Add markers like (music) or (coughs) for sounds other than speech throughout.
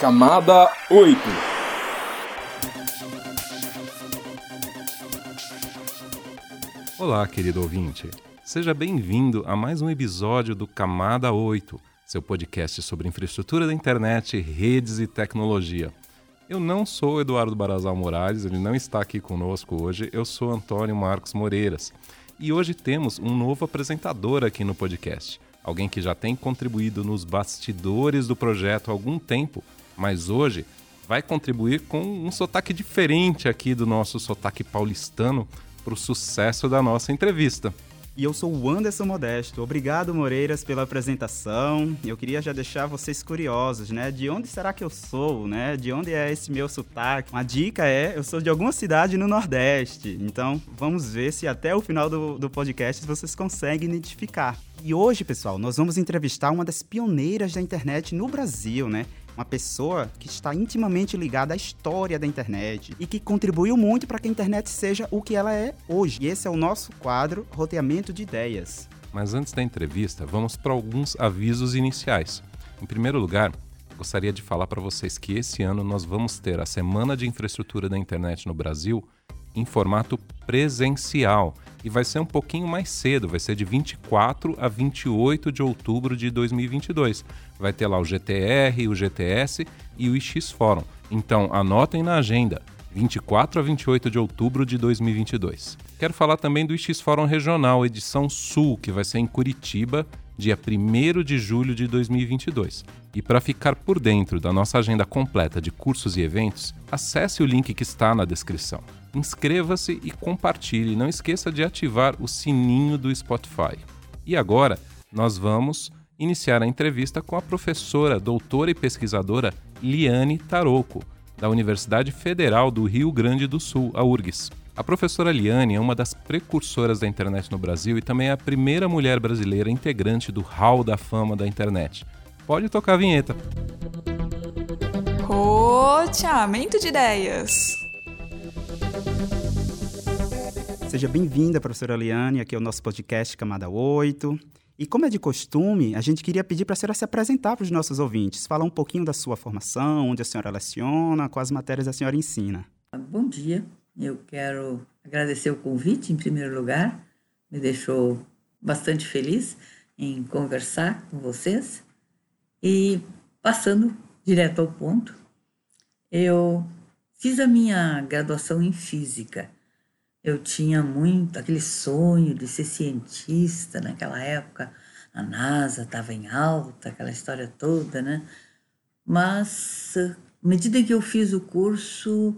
Camada 8 Olá, querido ouvinte. Seja bem-vindo a mais um episódio do Camada 8, seu podcast sobre infraestrutura da internet, redes e tecnologia. Eu não sou Eduardo Barazal Morales, ele não está aqui conosco hoje, eu sou Antônio Marcos Moreiras. E hoje temos um novo apresentador aqui no podcast. Alguém que já tem contribuído nos bastidores do projeto há algum tempo, mas hoje vai contribuir com um sotaque diferente aqui do nosso sotaque paulistano para o sucesso da nossa entrevista. E eu sou o Anderson Modesto. Obrigado, Moreiras, pela apresentação. Eu queria já deixar vocês curiosos, né? De onde será que eu sou, né? De onde é esse meu sotaque? Uma dica é, eu sou de alguma cidade no Nordeste. Então, vamos ver se até o final do, do podcast vocês conseguem identificar. E hoje, pessoal, nós vamos entrevistar uma das pioneiras da internet no Brasil, né? Uma pessoa que está intimamente ligada à história da internet e que contribuiu muito para que a internet seja o que ela é hoje. E esse é o nosso quadro Roteamento de Ideias. Mas antes da entrevista, vamos para alguns avisos iniciais. Em primeiro lugar, gostaria de falar para vocês que esse ano nós vamos ter a Semana de Infraestrutura da Internet no Brasil em formato presencial e vai ser um pouquinho mais cedo, vai ser de 24 a 28 de outubro de 2022. Vai ter lá o GTR, o GTS e o IX Forum. Então anotem na agenda. 24 a 28 de outubro de 2022. Quero falar também do IX Fórum Regional, edição Sul, que vai ser em Curitiba, dia 1 de julho de 2022. E para ficar por dentro da nossa agenda completa de cursos e eventos, acesse o link que está na descrição inscreva-se e compartilhe. Não esqueça de ativar o sininho do Spotify. E agora nós vamos iniciar a entrevista com a professora, doutora e pesquisadora Liane Taroco, da Universidade Federal do Rio Grande do Sul, a URGS. A professora Liane é uma das precursoras da internet no Brasil e também é a primeira mulher brasileira integrante do Hall da Fama da internet. Pode tocar a vinheta. Roteamento de ideias. Seja bem-vinda, professora Liane, aqui é o nosso podcast Camada 8. E como é de costume, a gente queria pedir para a senhora se apresentar para os nossos ouvintes, falar um pouquinho da sua formação, onde a senhora leciona, quais matérias a senhora ensina. Bom dia, eu quero agradecer o convite em primeiro lugar, me deixou bastante feliz em conversar com vocês. E passando direto ao ponto, eu fiz a minha graduação em física eu tinha muito aquele sonho de ser cientista naquela época. A NASA estava em alta, aquela história toda, né? Mas, à medida que eu fiz o curso,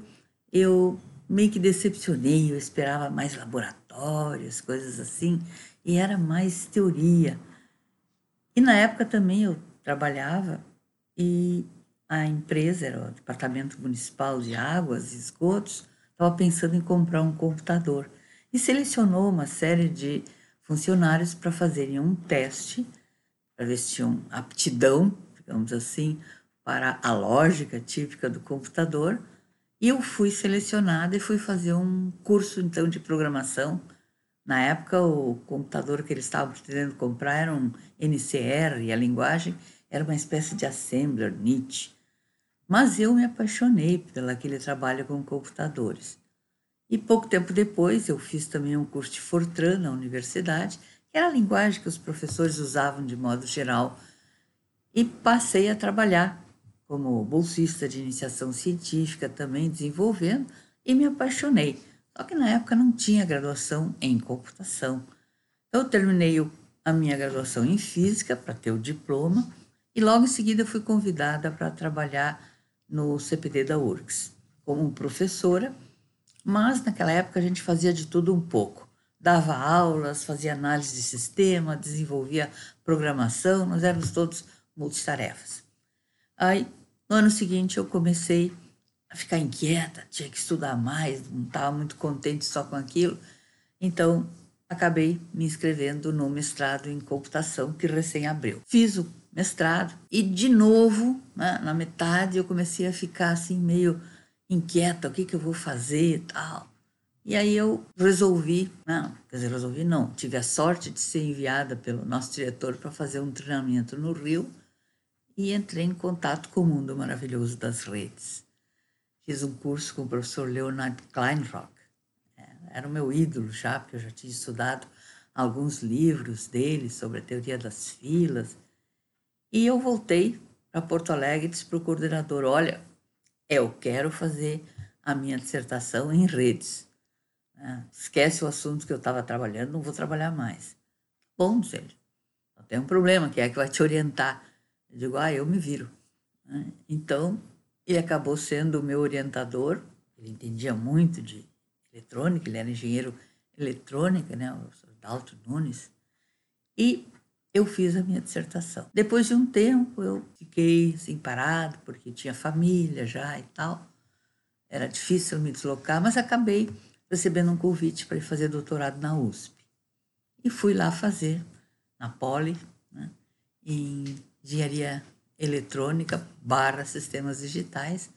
eu meio que decepcionei. Eu esperava mais laboratórios, coisas assim, e era mais teoria. E na época também eu trabalhava e a empresa era o Departamento Municipal de Águas e Esgotos estava pensando em comprar um computador e selecionou uma série de funcionários para fazerem um teste para ver se tinham aptidão, digamos assim, para a lógica típica do computador. E eu fui selecionada e fui fazer um curso então de programação. Na época, o computador que eles estavam pretendendo comprar era um NCR e a linguagem era uma espécie de assembler, Nietzsche. Mas eu me apaixonei pelo aquele trabalho com computadores. E pouco tempo depois eu fiz também um curso de Fortran na universidade, que era a linguagem que os professores usavam de modo geral, e passei a trabalhar como bolsista de iniciação científica também desenvolvendo e me apaixonei. Só que na época não tinha graduação em computação. Então eu terminei a minha graduação em física para ter o diploma e logo em seguida fui convidada para trabalhar no CPD da URGS como professora, mas naquela época a gente fazia de tudo um pouco. Dava aulas, fazia análise de sistema, desenvolvia programação, nós éramos todos multitarefas. Aí, no ano seguinte, eu comecei a ficar inquieta, tinha que estudar mais, não estava muito contente só com aquilo. Então, acabei me inscrevendo no mestrado em computação que recém abriu. Fiz o mestrado. E de novo, né, na metade, eu comecei a ficar assim meio inquieta, o que, que eu vou fazer e tal. E aí eu resolvi, não, quer dizer, resolvi não, tive a sorte de ser enviada pelo nosso diretor para fazer um treinamento no Rio e entrei em contato com o mundo maravilhoso das redes. Fiz um curso com o professor Leonard Kleinrock. É, era o meu ídolo já, porque eu já tinha estudado alguns livros dele sobre a teoria das filas. E eu voltei para Porto Alegre e disse para o coordenador: Olha, eu quero fazer a minha dissertação em redes. É, esquece o assunto que eu estava trabalhando, não vou trabalhar mais. Bom, disse ele. Tem um problema, que é que vai te orientar. Eu digo, ah, eu me viro. Né? Então, ele acabou sendo o meu orientador. Ele entendia muito de eletrônica, ele era engenheiro eletrônica, né, o Dalton Nunes. E eu fiz a minha dissertação. Depois de um tempo, eu fiquei assim parado, porque tinha família já e tal. Era difícil me deslocar, mas acabei recebendo um convite para ir fazer doutorado na USP. E fui lá fazer, na Poli, né, em engenharia eletrônica barra sistemas digitais,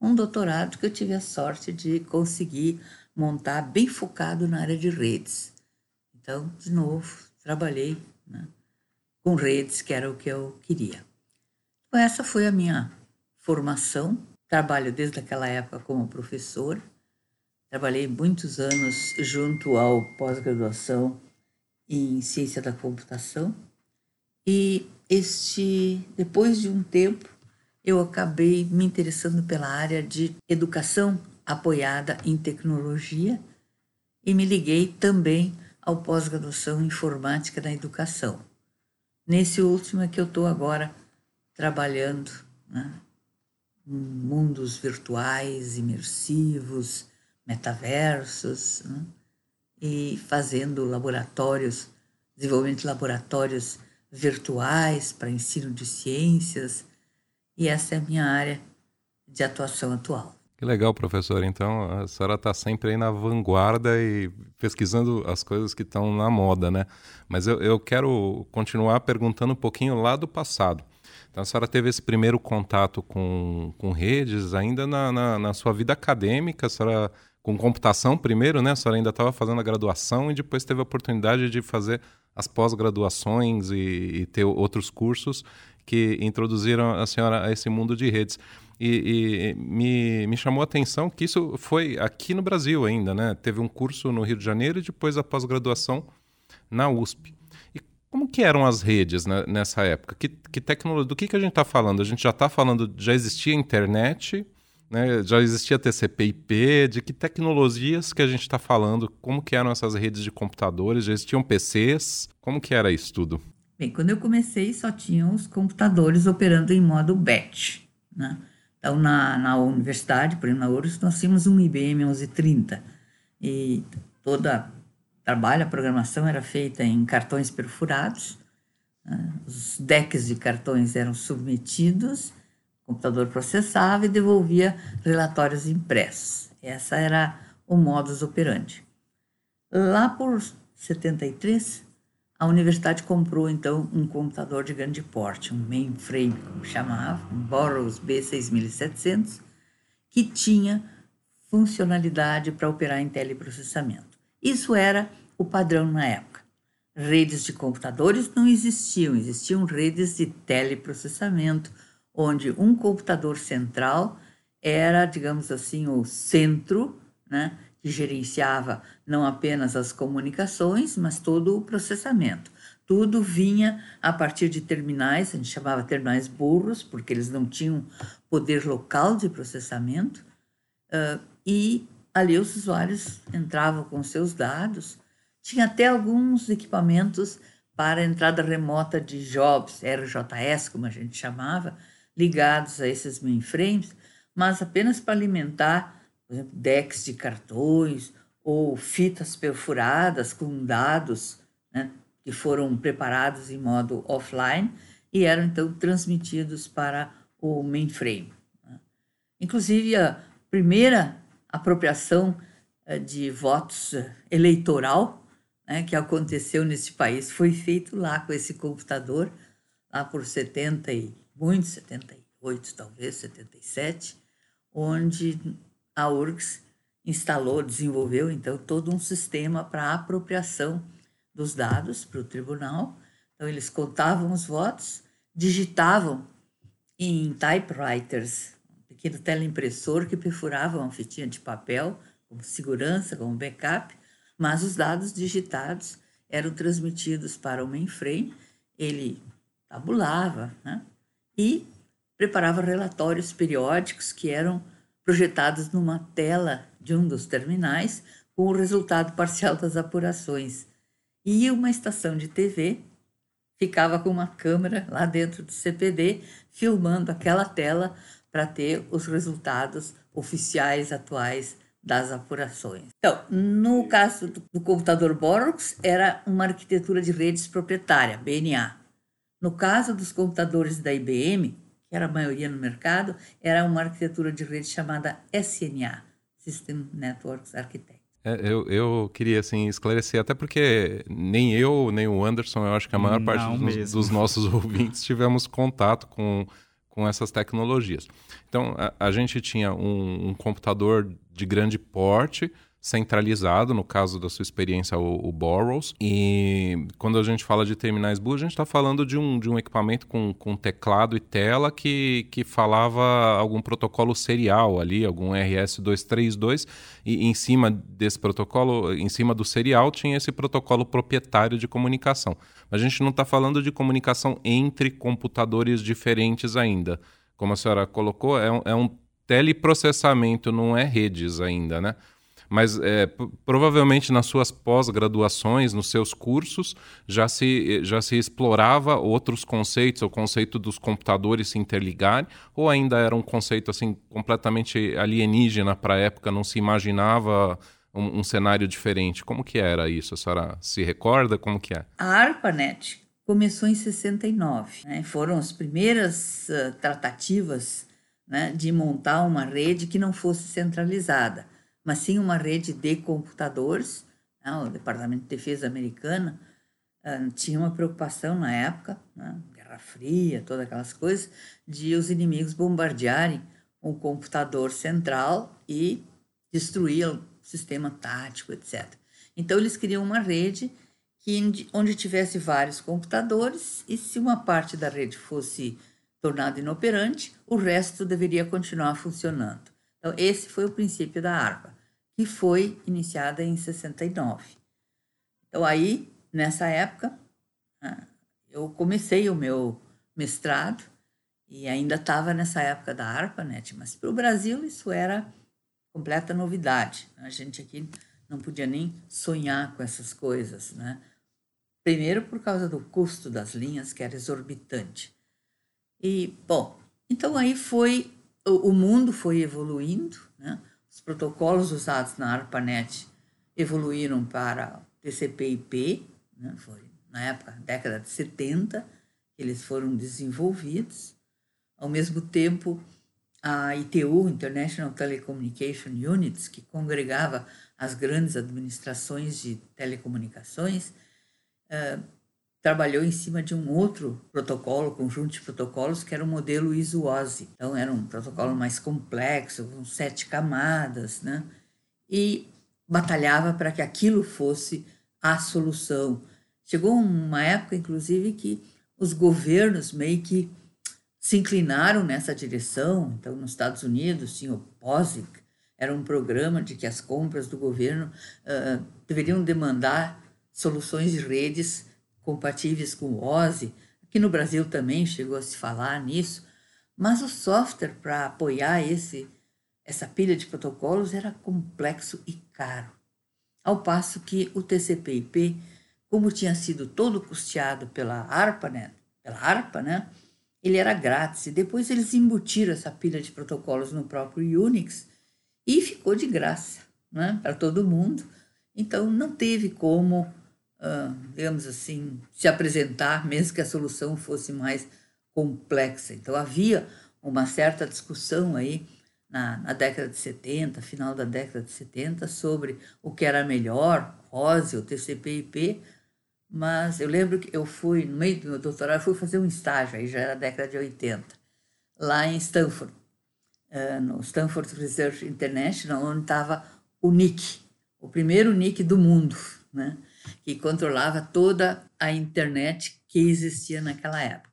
um doutorado que eu tive a sorte de conseguir montar bem focado na área de redes. Então, de novo, trabalhei né, com redes, que era o que eu queria. Então, essa foi a minha formação. Trabalho desde aquela época como professor. Trabalhei muitos anos junto ao pós-graduação em ciência da computação. E este, depois de um tempo, eu acabei me interessando pela área de educação apoiada em tecnologia e me liguei também ao pós-graduação em informática na educação. Nesse último é que eu estou agora trabalhando né, em mundos virtuais, imersivos, metaversos, né, e fazendo laboratórios, desenvolvimento de laboratórios virtuais para ensino de ciências, e essa é a minha área de atuação atual. Que legal, professor. Então, a senhora está sempre aí na vanguarda e pesquisando as coisas que estão na moda, né? Mas eu, eu quero continuar perguntando um pouquinho lá do passado. Então, a senhora teve esse primeiro contato com, com redes ainda na, na, na sua vida acadêmica, a senhora com computação primeiro, né? A senhora ainda estava fazendo a graduação e depois teve a oportunidade de fazer as pós-graduações e, e, ter outros cursos que introduziram a senhora a esse mundo de redes. E, e, me, me chamou a atenção que isso foi aqui no Brasil ainda, né? Teve um curso no Rio de Janeiro e depois a pós-graduação na USP. E como que eram as redes né, nessa época? Que, que tecnologia? Do que, que a gente está falando? A gente já está falando, já existia internet, né? Já existia TCP/IP, de que tecnologias que a gente está falando? Como que eram essas redes de computadores? Já existiam PCs? Como que era isso tudo? Bem, quando eu comecei só tinham os computadores operando em modo batch, né? Então, na, na universidade, por exemplo, na URSS, nós tínhamos um IBM 1130 e toda trabalho, a programação era feita em cartões perfurados, né? os decks de cartões eram submetidos o computador processava e devolvia relatórios impressos. Essa era o modus operandi. Lá por 73, a universidade comprou então um computador de grande porte, um mainframe, como chamava, um Burroughs B6700, que tinha funcionalidade para operar em teleprocessamento. Isso era o padrão na época. Redes de computadores não existiam, existiam redes de teleprocessamento, onde um computador central era, digamos assim, o centro, né, que gerenciava não apenas as comunicações, mas todo o processamento. Tudo vinha a partir de terminais, a gente chamava terminais burros, porque eles não tinham poder local de processamento, uh, e ali os usuários entravam com seus dados. Tinha até alguns equipamentos para entrada remota de jobs, RJS, como a gente chamava, ligados a esses mainframes, mas apenas para alimentar, por exemplo, decks de cartões ou fitas perfuradas com dados né, que foram preparados em modo offline e eram então transmitidos para o mainframe. Né. Inclusive, a primeira apropriação eh, de votos eleitoral né, que aconteceu nesse país foi feito lá com esse computador, lá por 70 e muito, 78 talvez, 77, onde a URGS instalou, desenvolveu então todo um sistema para apropriação dos dados para o tribunal. Então eles contavam os votos, digitavam em typewriters, um pequeno teleimpressor que perfurava uma fitinha de papel como segurança, como backup, mas os dados digitados eram transmitidos para o mainframe, ele tabulava né? e preparava relatórios periódicos que eram projetados numa tela de um dos terminais com o resultado parcial das apurações. E uma estação de TV ficava com uma câmera lá dentro do CPD filmando aquela tela para ter os resultados oficiais atuais das apurações. Então, no caso do, computador Borox, era uma arquitetura de redes proprietária, BNA. No caso dos computadores da IBM, que era a maioria no mercado, era uma arquitetura de rede chamada SNA, System Networks Architecture. É, eu, eu queria assim, esclarecer, até porque nem eu, nem o Anderson, eu acho que a maior Não parte dos, dos, nossos (laughs) ouvintes tivemos contato com, com essas tecnologias. Então, a, a gente tinha um, um computador de grande porte, centralizado, no caso da sua experiência, o, o Borrows. E quando a gente fala de terminais Blue, a gente está falando de um, de um equipamento com, com teclado e tela que, que falava algum protocolo serial ali, algum RS-232, e em cima desse protocolo, em cima do serial, tinha esse protocolo proprietário de comunicação. A gente não está falando de comunicação entre computadores diferentes ainda. Como a senhora colocou, é um, é um teleprocessamento, não é redes ainda, né? Mas é, provavelmente nas suas pós-graduações, nos seus cursos, já se, já se explorava outros conceitos, o conceito dos computadores se interligarem, ou ainda era um conceito assim completamente alienígena para a época, não se imaginava um, um, cenário diferente. Como que era isso? A senhora se recorda? Como que é? A ARPANET começou em 69. Né? Foram as primeiras uh, tratativas né, de montar uma rede que não fosse centralizada mas sim uma rede de computadores. Né? O Departamento de Defesa americana uh, tinha uma preocupação na época, né? Guerra Fria, todas aquelas coisas, de os inimigos bombardearem um computador central e destruir o sistema tático, etc. Então eles queriam uma rede que, onde tivesse vários computadores e se uma parte da rede fosse tornada inoperante, o resto deveria continuar funcionando. Então, esse foi o princípio da ARPA que foi iniciada em 69. Então, aí, nessa época, né, eu comecei o meu mestrado e ainda estava nessa época da ARPANET, mas para o Brasil isso era completa novidade. A gente aqui não podia nem sonhar com essas coisas, né? Primeiro por causa do custo das linhas, que era exorbitante. E, bom, então aí foi, o mundo foi evoluindo, né? Os protocolos usados na ARPANET evoluíram para TCP/IP, né? foi na época, década de 70, que eles foram desenvolvidos. Ao mesmo tempo, a ITU, International Telecommunication Units, que congregava as grandes administrações de telecomunicações, uh, trabalhou em cima de um outro protocolo, conjunto de protocolos, que era o modelo ISO-OSI. Então, era um protocolo mais complexo, com sete camadas, né? E batalhava para que aquilo fosse a solução. Chegou uma época, inclusive, que os governos meio que se inclinaram nessa direção. Então, nos Estados Unidos tinha o POSIC, era um programa de que as compras do governo uh, deveriam demandar soluções de redes compatíveis com o OSI. Aqui no Brasil também chegou a se falar nisso, mas o software para apoiar esse, essa pilha de protocolos era complexo e caro. Ao passo que o TCP/IP, como tinha sido todo custeado pela ARPA, né, pela ARPA, né, ele era grátis. E depois eles embutiram essa pilha de protocolos no próprio Unix e ficou de graça né, para todo mundo. Então não teve como uh, digamos assim, se apresentar, mesmo que a solução fosse mais complexa. Então havia uma certa discussão aí na, na, década de 70, final da década de 70, sobre o que era melhor, ROSE ou TCP/IP, mas eu lembro que eu fui, no meio do meu doutorado, fui fazer um estágio, aí já era década de 80, lá em Stanford, uh, no Stanford Research International, onde estava o NIC, o primeiro NIC do mundo, né? Que controlava toda a internet que existia naquela época.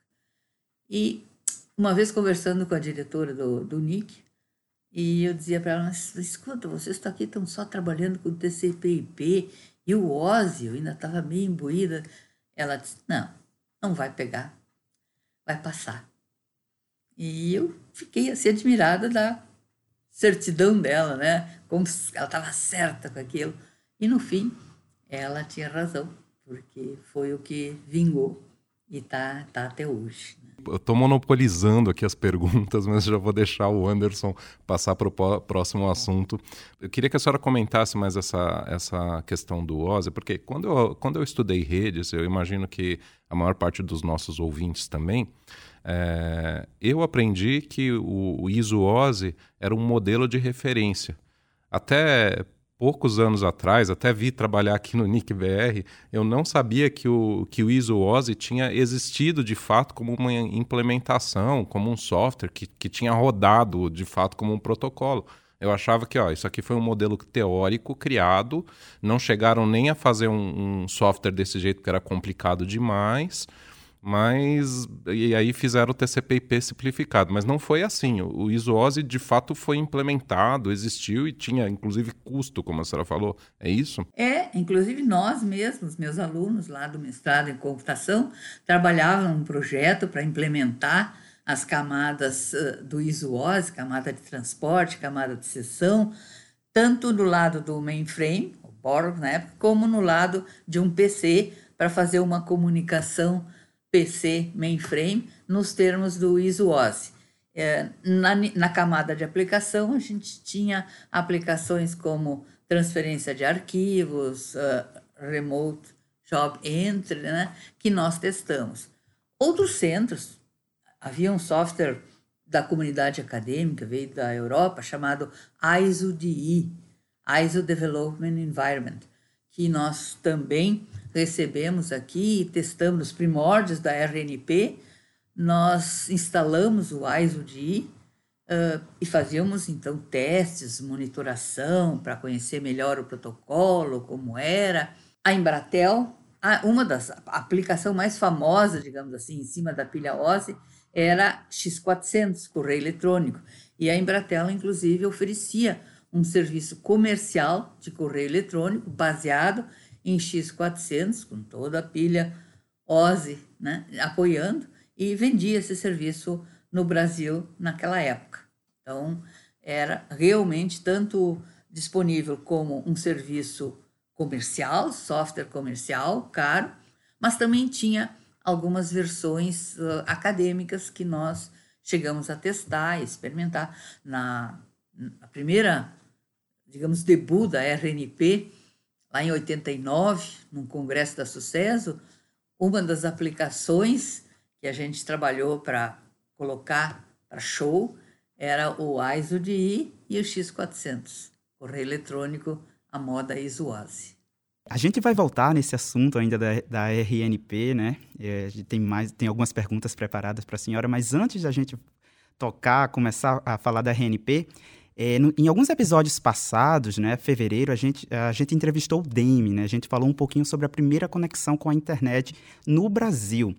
E uma vez conversando com a diretora do, do NIC, e eu dizia para ela, mas escuta, vocês estão aqui, estão só trabalhando com TCP/IP e o OSI, eu ainda estava meio imbuída. Ela disse, não, não vai pegar, vai passar. E eu fiquei assim admirada da certidão dela, né? Como ela estava certa com aquilo. E no fim, ela tinha razão, porque foi o que vingou e está tá até hoje. Né? Eu estou monopolizando aqui as perguntas, (laughs) mas já vou deixar o Anderson passar para o próximo assunto. Eu queria que a senhora comentasse mais essa, essa questão do OSI, porque quando eu, quando eu estudei redes, eu imagino que a maior parte dos nossos ouvintes também, é, eu aprendi que o, o ISO-OSI era um modelo de referência. Até poucos anos atrás, até vi trabalhar aqui no NIC-BR, eu não sabia que o, que o ISO-OSI tinha existido de fato como uma implementação, como um software que, que tinha rodado de fato como um protocolo. Eu achava que ó, isso aqui foi um modelo teórico criado, não chegaram nem a fazer um, um software desse jeito que era complicado demais mas e aí fizeram o TCP/IP simplificado, mas não foi assim. O ISO-OSI de fato foi implementado, existiu e tinha inclusive custo, como a senhora falou. É isso? É, inclusive nós mesmos, meus alunos lá do mestrado em computação, trabalhavam num projeto para implementar as camadas do ISO-OSI, camada de transporte, camada de sessão, tanto do lado do mainframe, o Borg na época, como no lado de um PC para fazer uma comunicação PC mainframe nos termos do ISO-OSI. É, na, na camada de aplicação, a gente tinha aplicações como transferência de arquivos, uh, remote job entry, né, que nós testamos. Outros centros, havia um software da comunidade acadêmica, veio da Europa, chamado ISO-DE, ISO Development Environment, que nós também recebemos aqui e testamos os primórdios da RNP, nós instalamos o ISO-DI uh, e fazíamos então testes, monitoração para conhecer melhor o protocolo, como era. A Embratel, uma das aplicações mais famosas, digamos assim, em cima da pilha OSI, era X400, correio eletrônico. E a Embratel, inclusive, oferecia um serviço comercial de correio eletrônico baseado em X400, com toda a pilha OSI né, apoiando, e vendia esse serviço no Brasil naquela época. Então, era realmente tanto disponível como um serviço comercial, software comercial, caro, mas também tinha algumas versões uh, acadêmicas que nós chegamos a testar e experimentar. Na, na primeira, digamos, debut da RNP, lá em 89, num congresso da Sucesso, uma das aplicações que a gente trabalhou para colocar para show era o ISO-DI e o X400, correio eletrônico, a moda ISOASE. A gente vai voltar nesse assunto ainda da, da RNP, né? É, tem, mais, tem algumas perguntas preparadas para a senhora, mas antes da gente tocar, começar a falar da RNP, é, no, em alguns episódios passados, né, fevereiro, a gente, a gente entrevistou o Demi, né? A gente falou um pouquinho sobre a primeira conexão com a internet no Brasil.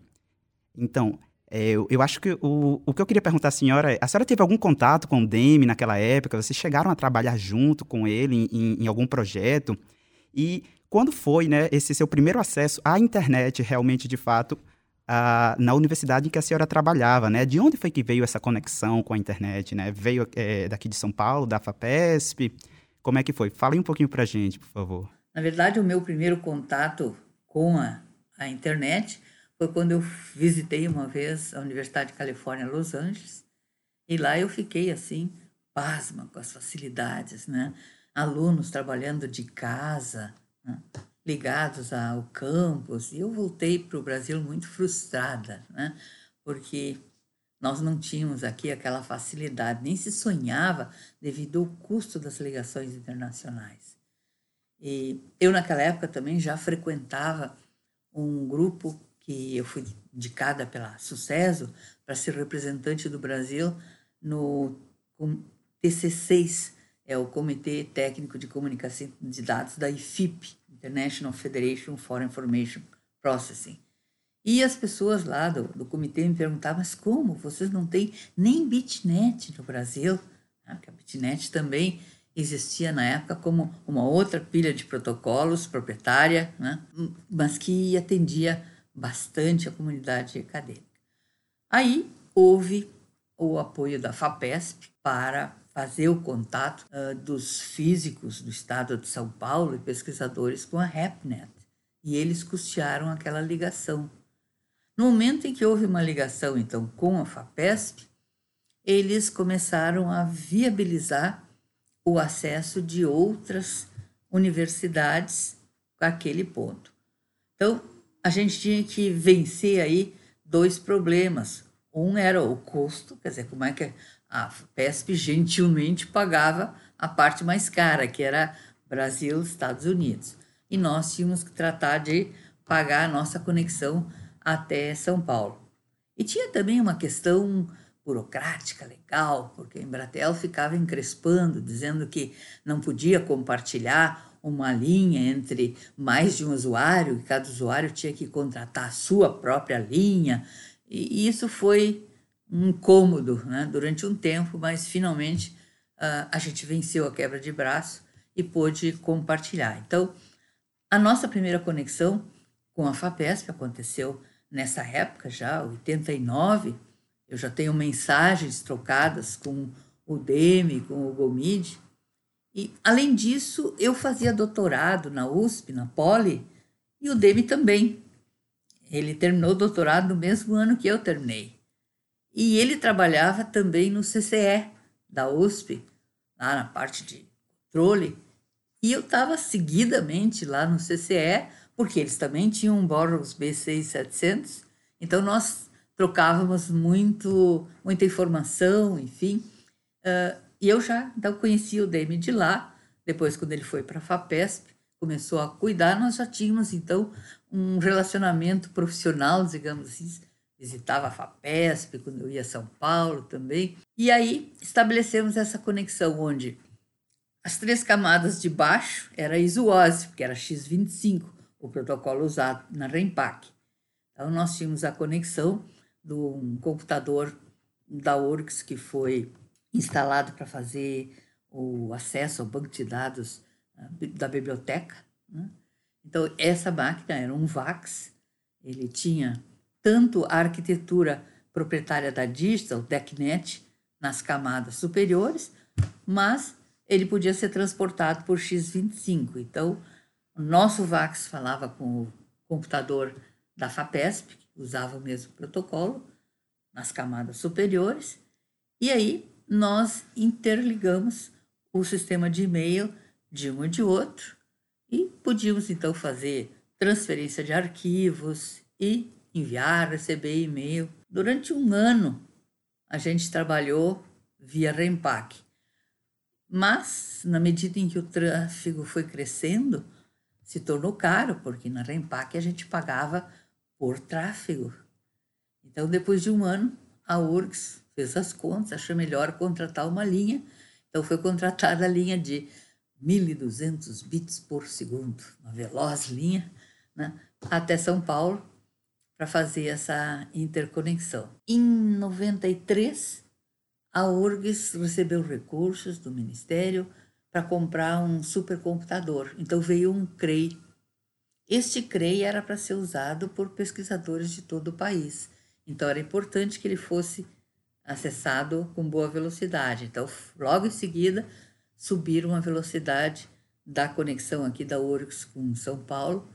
Então, é, eu, eu, acho que o, o que eu queria perguntar à senhora é: a senhora teve algum contato com o Demi naquela época? Vocês chegaram a trabalhar junto com ele em, em, em algum projeto? E quando foi né, esse seu primeiro acesso à internet, realmente, de fato, na universidade em que a senhora trabalhava, né? De onde foi que veio essa conexão com a internet, né? Veio é, daqui de São Paulo, da FAPESP? Como é que foi? Fala um pouquinho para a gente, por favor. Na verdade, o meu primeiro contato com a, a internet foi quando eu visitei uma vez a Universidade de Califórnia, Los Angeles, e lá eu fiquei assim, pasma com as facilidades, né? Alunos trabalhando de casa, né? Ligados ao campus. E eu voltei para o Brasil muito frustrada, né? porque nós não tínhamos aqui aquela facilidade, nem se sonhava devido ao custo das ligações internacionais. E eu, naquela época, também já frequentava um grupo que eu fui indicada pela Sucesso para ser representante do Brasil no TC6, é o Comitê Técnico de Comunicação de Dados da IFIP, International Federation for Information Processing. E as pessoas lá do, do comitê me perguntavam, mas como? Vocês não têm nem bitnet no Brasil? Ah, porque a bitnet também existia na época como uma outra pilha de protocolos proprietária, né? mas que atendia bastante a comunidade acadêmica. Aí houve o apoio da FAPESP para fazer o contato uh, dos físicos do estado de São Paulo e pesquisadores com a RepNet. E eles custearam aquela ligação. No momento em que houve uma ligação, então, com a FAPESP, eles começaram a viabilizar o acesso de outras universidades com aquele ponto. Então, a gente tinha que vencer aí dois problemas. Um era o custo, quer dizer, como é que a PESP gentilmente pagava a parte mais cara, que era Brasil, Estados Unidos. E nós tínhamos que tratar de pagar a nossa conexão até São Paulo. E tinha também uma questão burocrática legal, porque a Embratel ficava encrespando, dizendo que não podia compartilhar uma linha entre mais de um usuário, que cada usuário tinha que contratar a sua própria linha. E isso foi um incômodo né, durante um tempo, mas finalmente uh, a gente venceu a quebra de braço e pôde compartilhar. Então, a nossa primeira conexão com a FAPESP aconteceu nessa época já, 89, eu já tenho mensagens trocadas com o DEME, com o GOMID. E, além disso, eu fazia doutorado na USP, na Poli, e o DEME também. Ele terminou o doutorado no mesmo ano que eu terminei. E ele trabalhava também no CCE da USP, lá na parte de controle. E eu estava seguidamente lá no CCE, porque eles também tinham um Boros B6700. Então, nós trocávamos muito, muita informação, enfim. Uh, e eu já então, conhecia o Demi de lá. Depois, quando ele foi para a FAPESP, começou a cuidar, nós já tínhamos, então, um relacionamento profissional, digamos assim. Visitava a FAPESP quando eu ia a São Paulo também. E aí estabelecemos essa conexão onde as três camadas de baixo era a isoose, porque era X25, o protocolo usado na REMPAC. Então, nós tínhamos a conexão de um computador da URGS que foi instalado para fazer o acesso ao banco de dados ah, da biblioteca. Né? Então, essa máquina era um VAX, ele tinha tanto a arquitetura proprietária da Digital, DECnet, nas camadas superiores, mas ele podia ser transportado por X25. Então, o nosso VAX falava com o computador da FAPESP, usava o mesmo protocolo nas camadas superiores, e aí nós interligamos o sistema de e-mail de um e de outro e podíamos então fazer transferência de arquivos e enviar, receber e-mail. Durante um ano a gente trabalhou via Rempack. Mas, na medida em que o tráfego foi crescendo, se tornou caro, porque na Rempack a gente pagava por tráfego. Então, depois de um ano, a URGS fez as contas, achou melhor contratar uma linha. Então, foi contratada a linha de 1.200 bits por segundo, uma veloz linha, né, até São Paulo, para fazer essa interconexão. Em 93, a URGS recebeu recursos do Ministério para comprar um supercomputador. Então, veio um CREI este CREI era para ser usado por pesquisadores de todo o país, então era importante que ele fosse acessado com boa velocidade. Então, logo em seguida, subiram a velocidade da conexão aqui da URGS com São Paulo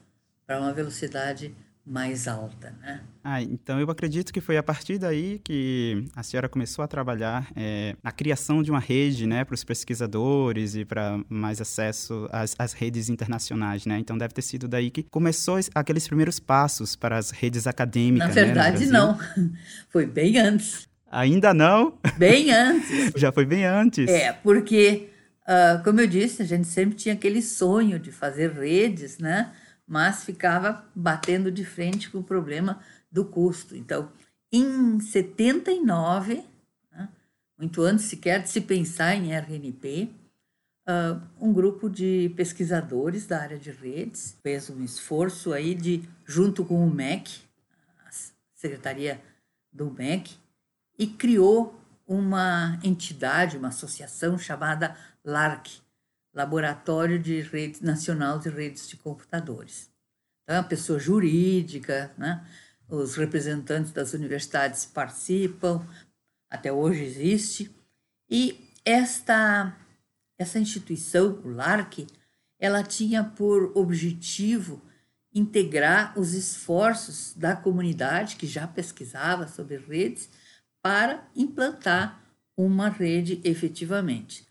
para uma velocidade mais alta, né? Ah, então eu acredito que foi a partir daí que a senhora começou a trabalhar é, na criação de uma rede, né, para os pesquisadores e para mais acesso às, às, redes internacionais, né? Então deve ter sido daí que começou aqueles primeiros passos para as redes acadêmicas. Na né, verdade, né, não. (laughs) Foi bem antes. Ainda não? Bem (laughs) antes. Já foi bem antes. É, porque, uh, como eu disse, a gente sempre tinha aquele sonho de fazer redes, né? Mas ficava batendo de frente com o problema do custo. Então, em 79, né, muito antes sequer de se pensar em RNP, uh, um grupo de pesquisadores da área de redes fez um esforço aí de, junto com o MEC, secretaria do MEC, e criou uma entidade, uma associação chamada LARC, Laboratório de Rede Nacional de Redes de Computadores. Então, é uma pessoa jurídica, né? os representantes das universidades participam, até hoje existe, e esta, essa instituição, o LARC, ela tinha por objetivo integrar os esforços da comunidade que já pesquisava sobre redes para implantar uma rede efetivamente.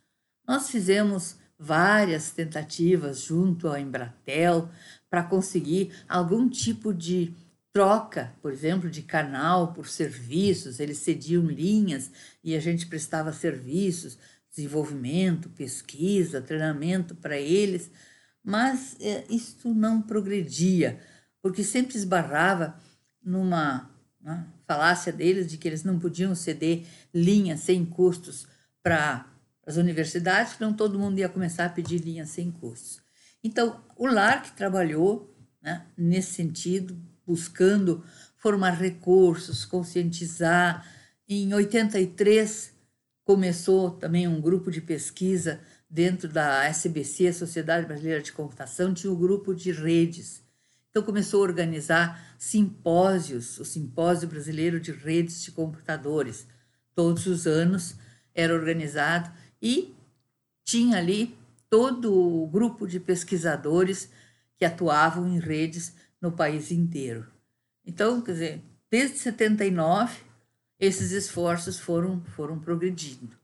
Nós fizemos várias tentativas junto à Embratel para conseguir algum tipo de troca, por exemplo, de canal por serviços, eles cediam linhas e a gente prestava serviços, desenvolvimento, pesquisa, treinamento para eles, mas é, isso não progredia, porque sempre esbarrava numa né, falácia deles de que eles não podiam ceder linhas sem custos para as universidades, senão todo mundo ia começar a pedir linhas sem custos. Então, o LARC trabalhou né, nesse sentido, buscando formar recursos, conscientizar. Em 83 começou também um grupo de pesquisa dentro da SBC, Sociedade Brasileira de Computação, tinha o um grupo de redes. Então começou a organizar simpósios, o Simpósio Brasileiro de Redes de Computadores. Todos os anos era organizado e tinha ali todo o grupo de pesquisadores que atuavam em redes no país inteiro. Então, quer dizer, desde 79, esses esforços foram, foram progredindo.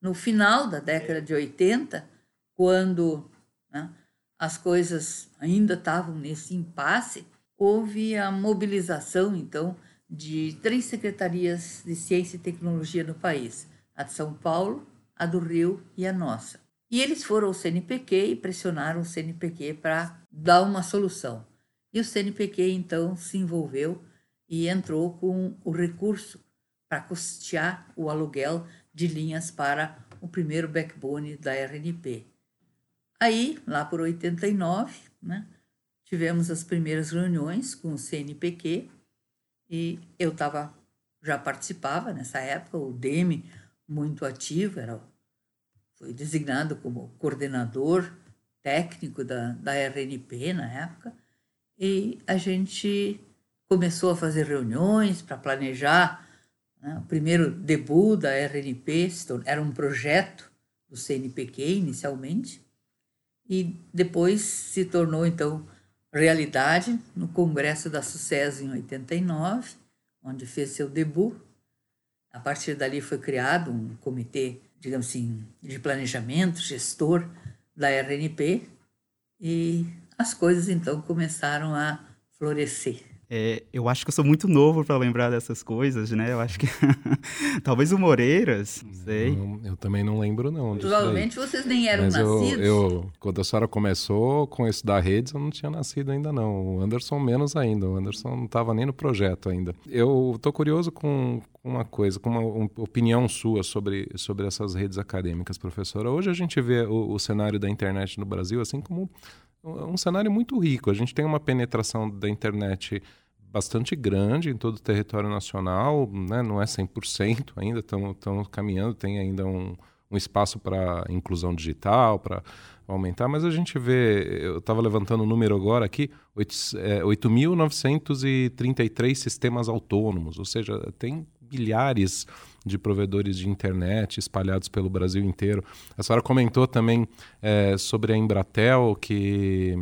No final da década de 80, quando né, as coisas ainda estavam nesse impasse, houve a mobilização, então, de três secretarias de ciência e tecnologia no país: a de São Paulo, a do Rio e a nossa. E eles foram ao CNPq e pressionaram o CNPq para dar uma solução. E o CNPq então se envolveu e entrou com o recurso para custear o aluguel de linhas para o primeiro backbone da RNP. Aí, lá por 89, né, tivemos as primeiras reuniões com o CNPq e eu estava já participava nessa época, o DEME muito ativo, era foi designado como coordenador técnico da, da RNP na época, e a gente começou a fazer reuniões para planejar né, o primeiro debut da RNP, era um projeto do CNPq inicialmente, e depois se tornou então realidade no Congresso da Sucesso em 89, onde fez seu debut. A partir dali foi criado um comitê digamos assim, de planejamento, gestor da RNP, e as coisas então começaram a florescer. É, eu acho que eu sou muito novo para lembrar dessas coisas, né? Eu acho que (laughs) talvez o Moreiras, não sei. Não, eu também não lembro não. Provavelmente vocês nem eram Mas nascidos. Eu, eu, quando a senhora começou com isso da redes, eu não tinha nascido ainda não. O Anderson menos ainda. O Anderson não estava nem no projeto ainda. Eu tô curioso com uma coisa, com uma, uma, opinião sua sobre, sobre essas redes acadêmicas, professora. Hoje a gente vê o, o cenário da internet no Brasil assim como um cenário muito rico. A gente tem uma penetração da internet bastante grande em todo o território nacional, né? não é 100% ainda, estão caminhando, tem ainda um, um espaço para inclusão digital, para aumentar, mas a gente vê, eu estava levantando o número agora aqui, 8.933 é, sistemas autônomos, ou seja, tem milhares de provedores de internet espalhados pelo Brasil inteiro. A senhora comentou também é, sobre a Embratel, que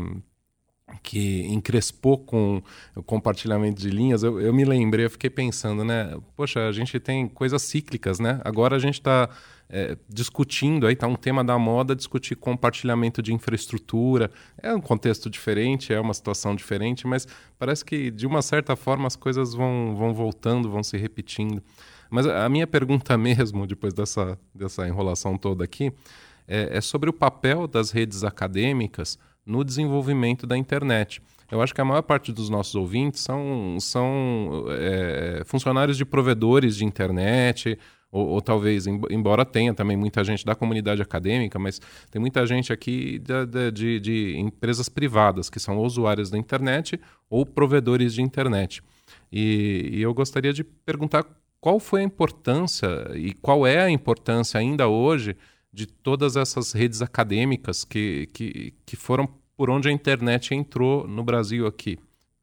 que encrespou com o compartilhamento de linhas, eu, eu, me lembrei, eu fiquei pensando, né? Poxa, a gente tem coisas cíclicas, né? Agora a gente está é, discutindo, aí está um tema da moda, discutir compartilhamento de infraestrutura. É um contexto diferente, é uma situação diferente, mas parece que, de uma certa forma, as coisas vão, vão voltando, vão se repetindo. Mas a minha pergunta (laughs) mesmo, depois dessa, dessa enrolação toda aqui, é, é sobre o papel das redes acadêmicas no desenvolvimento da internet. Eu acho que a maior parte dos nossos ouvintes são, são é, funcionários de provedores de internet, ou, ou, talvez, embora tenha também muita gente da comunidade acadêmica, mas tem muita gente aqui de, de, de empresas privadas que são usuários da internet ou provedores de internet. E, e eu gostaria de perguntar qual foi a importância e qual é a importância ainda hoje de todas essas redes acadêmicas que, que, que foram por onde a internet entrou no Brasil aqui.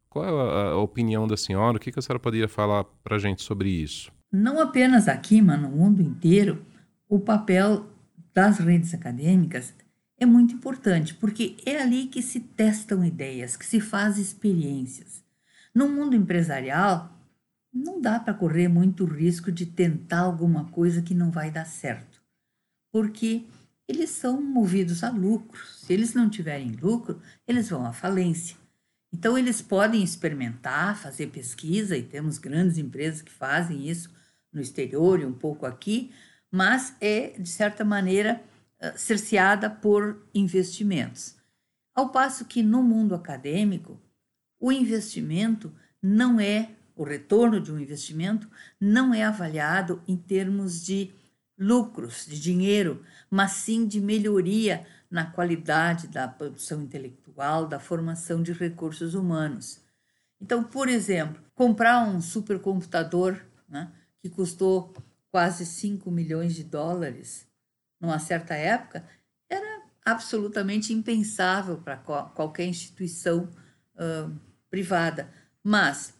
Qual é a, opinião da senhora? O que, que a senhora poderia falar para a gente sobre isso? Não apenas aqui, mas no mundo inteiro, o papel das redes acadêmicas é muito importante, porque é ali que se testam ideias, que se faz experiências. No mundo empresarial, não dá para correr muito risco de tentar alguma coisa que não vai dar certo, porque eles são movidos a lucro. Se eles não tiverem lucro, eles vão à falência. Então, eles podem experimentar, fazer pesquisa, e temos grandes empresas que fazem isso no exterior e um pouco aqui, mas é, de certa maneira, eh, cerceada por investimentos. Ao passo que no mundo acadêmico, o investimento não é o retorno de um investimento não é avaliado em termos de lucros, de dinheiro, mas sim de melhoria na qualidade da produção intelectual, da formação de recursos humanos. Então, por exemplo, comprar um supercomputador né, que custou quase 5 milhões de dólares numa certa época era absolutamente impensável para qualquer instituição uh, privada. Mas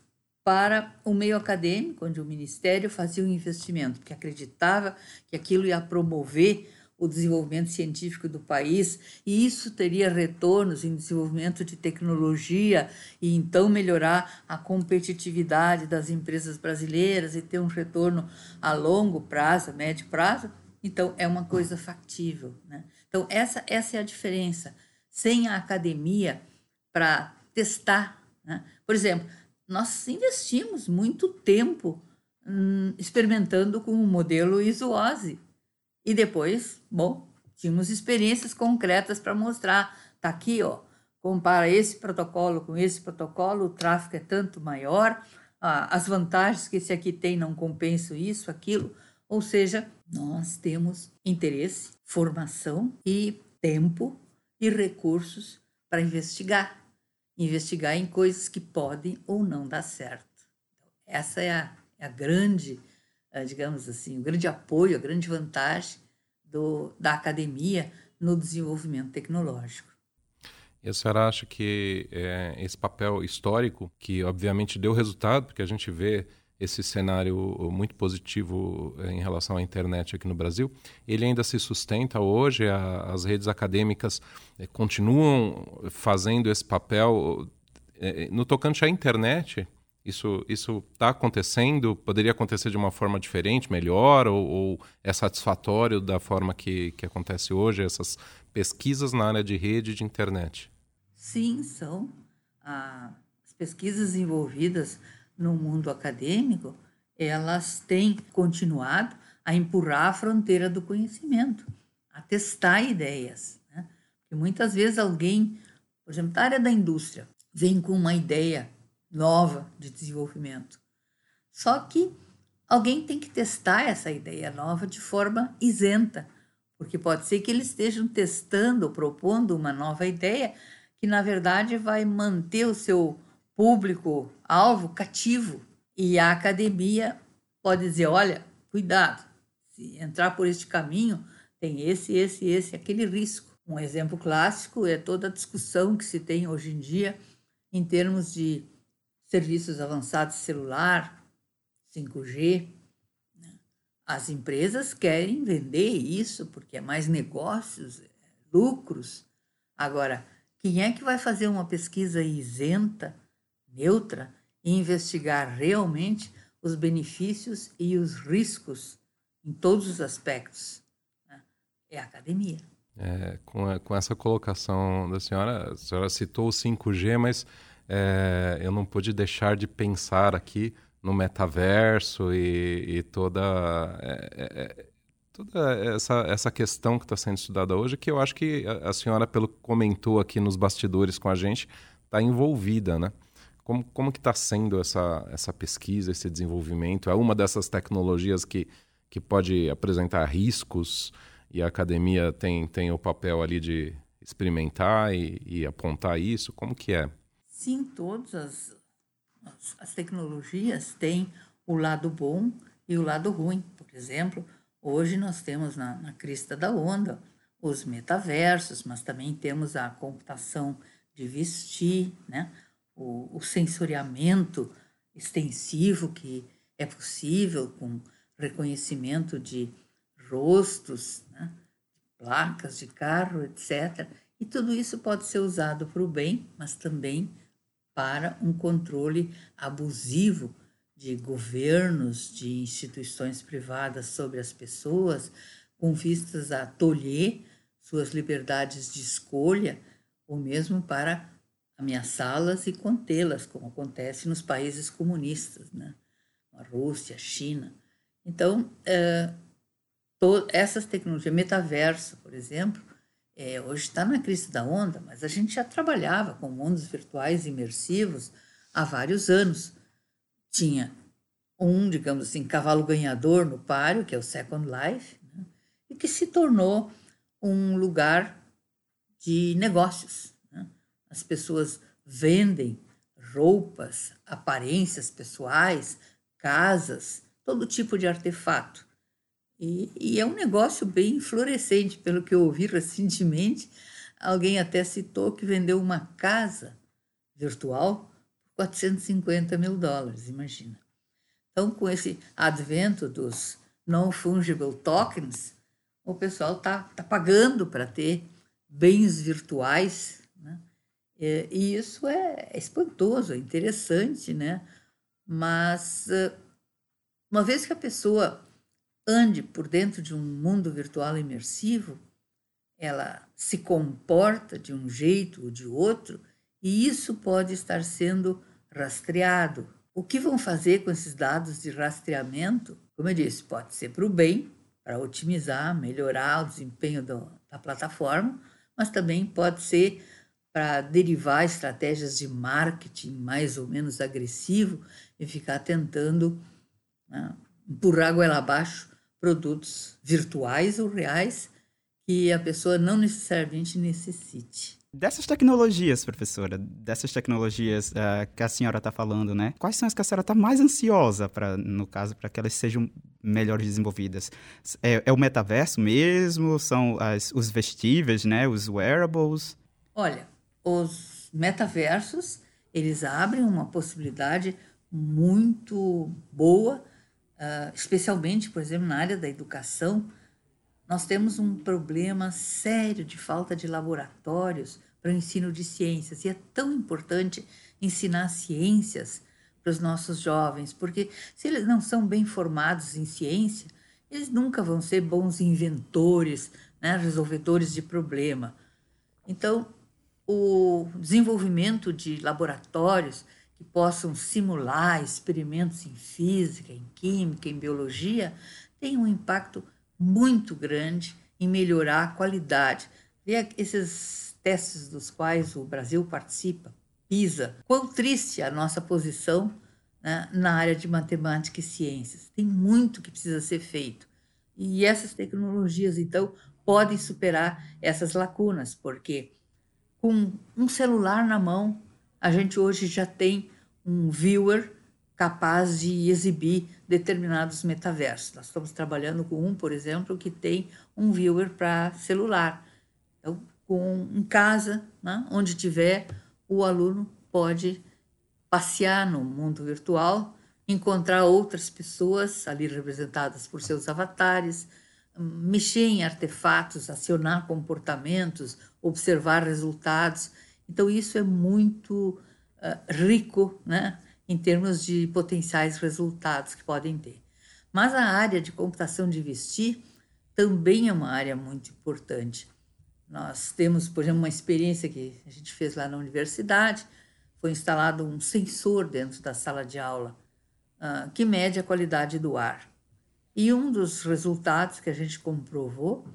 para o meio acadêmico, onde o Ministério fazia um investimento, porque acreditava que aquilo ia promover o desenvolvimento científico do país, e isso teria retornos em desenvolvimento de tecnologia e então melhorar a competitividade das empresas brasileiras e ter um retorno a longo prazo, médio prazo, então é uma coisa factível. Né? Então, essa, essa é a diferença. Sem a academia para testar. Né? Por exemplo, nós investimos muito tempo hum, experimentando com o modelo ISOOSE. E depois, bom, tínhamos experiências concretas para mostrar. Está aqui, ó, compara esse protocolo com esse protocolo, o tráfego é tanto maior, ah, as vantagens que esse aqui tem não compensam isso, aquilo. Ou seja, nós temos interesse, formação e tempo e recursos para investigar investigar em coisas que podem ou não dar certo. Essa é a, é a grande, eh, digamos assim, o grande apoio, a grande vantagem do, da academia no desenvolvimento tecnológico. E a senhora acha que é, esse papel histórico, que obviamente deu resultado, porque a gente vê esse cenário muito positivo eh, em relação à internet aqui no Brasil, ele ainda se sustenta hoje, a, as redes acadêmicas é, continuam fazendo esse papel. É, no tocante à internet, isso está acontecendo? Poderia acontecer de uma forma diferente, melhor, ou, ou é satisfatório da forma que, que acontece hoje, essas pesquisas na área de rede de internet? Sim, são. Ah, as pesquisas envolvidas no mundo acadêmico, elas têm continuado a empurrar a fronteira do conhecimento, a testar ideias. Né? Porque muitas vezes alguém, por exemplo, da área da indústria, vem com uma ideia nova de desenvolvimento. Só que alguém tem que testar essa ideia nova de forma isenta, porque pode ser que eles estejam testando, propondo uma nova ideia que, na verdade, vai manter o seu público-alvo cativo. E a academia pode dizer: olha, cuidado, se entrar por este caminho, tem esse, esse, esse, aquele risco. Um exemplo clássico é toda a discussão que se tem hoje em dia em termos de serviços avançados celular, 5G. Né? As empresas querem vender isso porque é mais negócios, é lucros. Agora, quem é que vai fazer uma pesquisa isenta neutra e investigar realmente os benefícios e os riscos em todos os aspectos. Né? É a academia. É, com, a, com, essa colocação da senhora, a senhora citou o 5G, mas é, eu não pude deixar de pensar aqui no metaverso e, e toda, é, é, é toda essa, essa questão que está sendo estudada hoje, que eu acho que a, a senhora, pelo que comentou aqui nos bastidores com a gente, está envolvida, né? Como, como que está sendo essa, essa pesquisa, esse desenvolvimento? É uma dessas tecnologias que, que pode apresentar riscos e a academia tem, tem o papel ali de experimentar e, e apontar isso? Como que é? Sim, todas as, as tecnologias têm o lado bom e o lado ruim. Por exemplo, hoje nós temos na, na crista da onda os metaversos, mas também temos a computação de vestir, né? O, o sensoriamento extensivo que é possível com reconhecimento de rostos, né? placas de carro, etc. E tudo isso pode ser usado para o bem, mas também para um controle abusivo de governos, de instituições privadas sobre as pessoas, com vistas a tolher suas liberdades de escolha, ou mesmo para ameaçá-las e contê-las, como acontece nos países comunistas, né? a Rússia, a China. Então, é, essas tecnologias, metaverso, por exemplo, é, hoje está na crise da onda, mas a gente já trabalhava com mundos virtuais imersivos há vários anos. Tinha um, digamos assim, cavalo ganhador no páreo, que é o Second Life, né? e que se tornou um lugar de negócios. As pessoas vendem roupas, aparências pessoais, casas, todo tipo de artefato. E, e, é um negócio bem florescente, pelo que eu ouvi (laughs) recentemente. Alguém até citou que vendeu uma casa virtual por 450 mil dólares, imagina. Então, com esse advento dos non-fungible tokens, o pessoal está tá pagando para ter bens virtuais. Né? E, isso é, é espantoso, é interessante, né? mas uma vez que a pessoa ande por dentro de um mundo virtual imersivo, ela se comporta de um jeito ou de outro, e isso pode estar sendo rastreado. O que vão fazer com esses dados de rastreamento? Como eu disse, pode ser para o bem, para otimizar, melhorar o desempenho do, da plataforma, mas também pode ser para derivar estratégias de marketing mais ou menos agressivo e ficar tentando né, empurrar goela abaixo produtos virtuais ou reais que a pessoa não necessariamente necessite. Dessas tecnologias, professora, dessas tecnologias uh, que a senhora está falando, né? Quais são as que a senhora está mais ansiosa para, no caso, para que elas sejam melhores desenvolvidas? É, é o metaverso mesmo? São as, os vestíveis, né? Os wearables? Olha, os metaversos eles abrem uma possibilidade muito boa, uh, especialmente, por exemplo, na área da educação. Nós temos um problema sério de falta de laboratórios para o ensino de ciências. E é tão importante ensinar ciências para os nossos jovens, porque se eles não são bem formados em ciência, eles nunca vão ser bons inventores, né, resolvedores de problema. Então, o desenvolvimento de laboratórios que possam simular experimentos em física, em química, em biologia, tem um impacto muito grande em melhorar a qualidade. Vê esses testes dos quais o Brasil participa, PISA, quão triste a nossa posição né, na área de matemática e ciências. Tem muito que precisa ser feito. E essas tecnologias, então, podem superar essas lacunas, porque com um celular na mão, a gente hoje já tem um viewer capaz de exibir determinados metaversos. Nós estamos trabalhando com um, por exemplo, que tem um viewer para celular. Então, com em casa, né, onde tiver, o aluno pode passear no mundo virtual, encontrar outras pessoas ali representadas por seus avatares, mexer em artefatos, acionar comportamentos, observar resultados. Então, isso é muito uh, rico né, em termos de potenciais resultados que podem ter. Mas a área de computação de vestir também é uma área muito importante. Nós temos, por exemplo, uma experiência que a gente fez lá na universidade, foi instalado um sensor dentro da sala de aula uh, que mede a qualidade do ar. E um dos resultados que a gente comprovou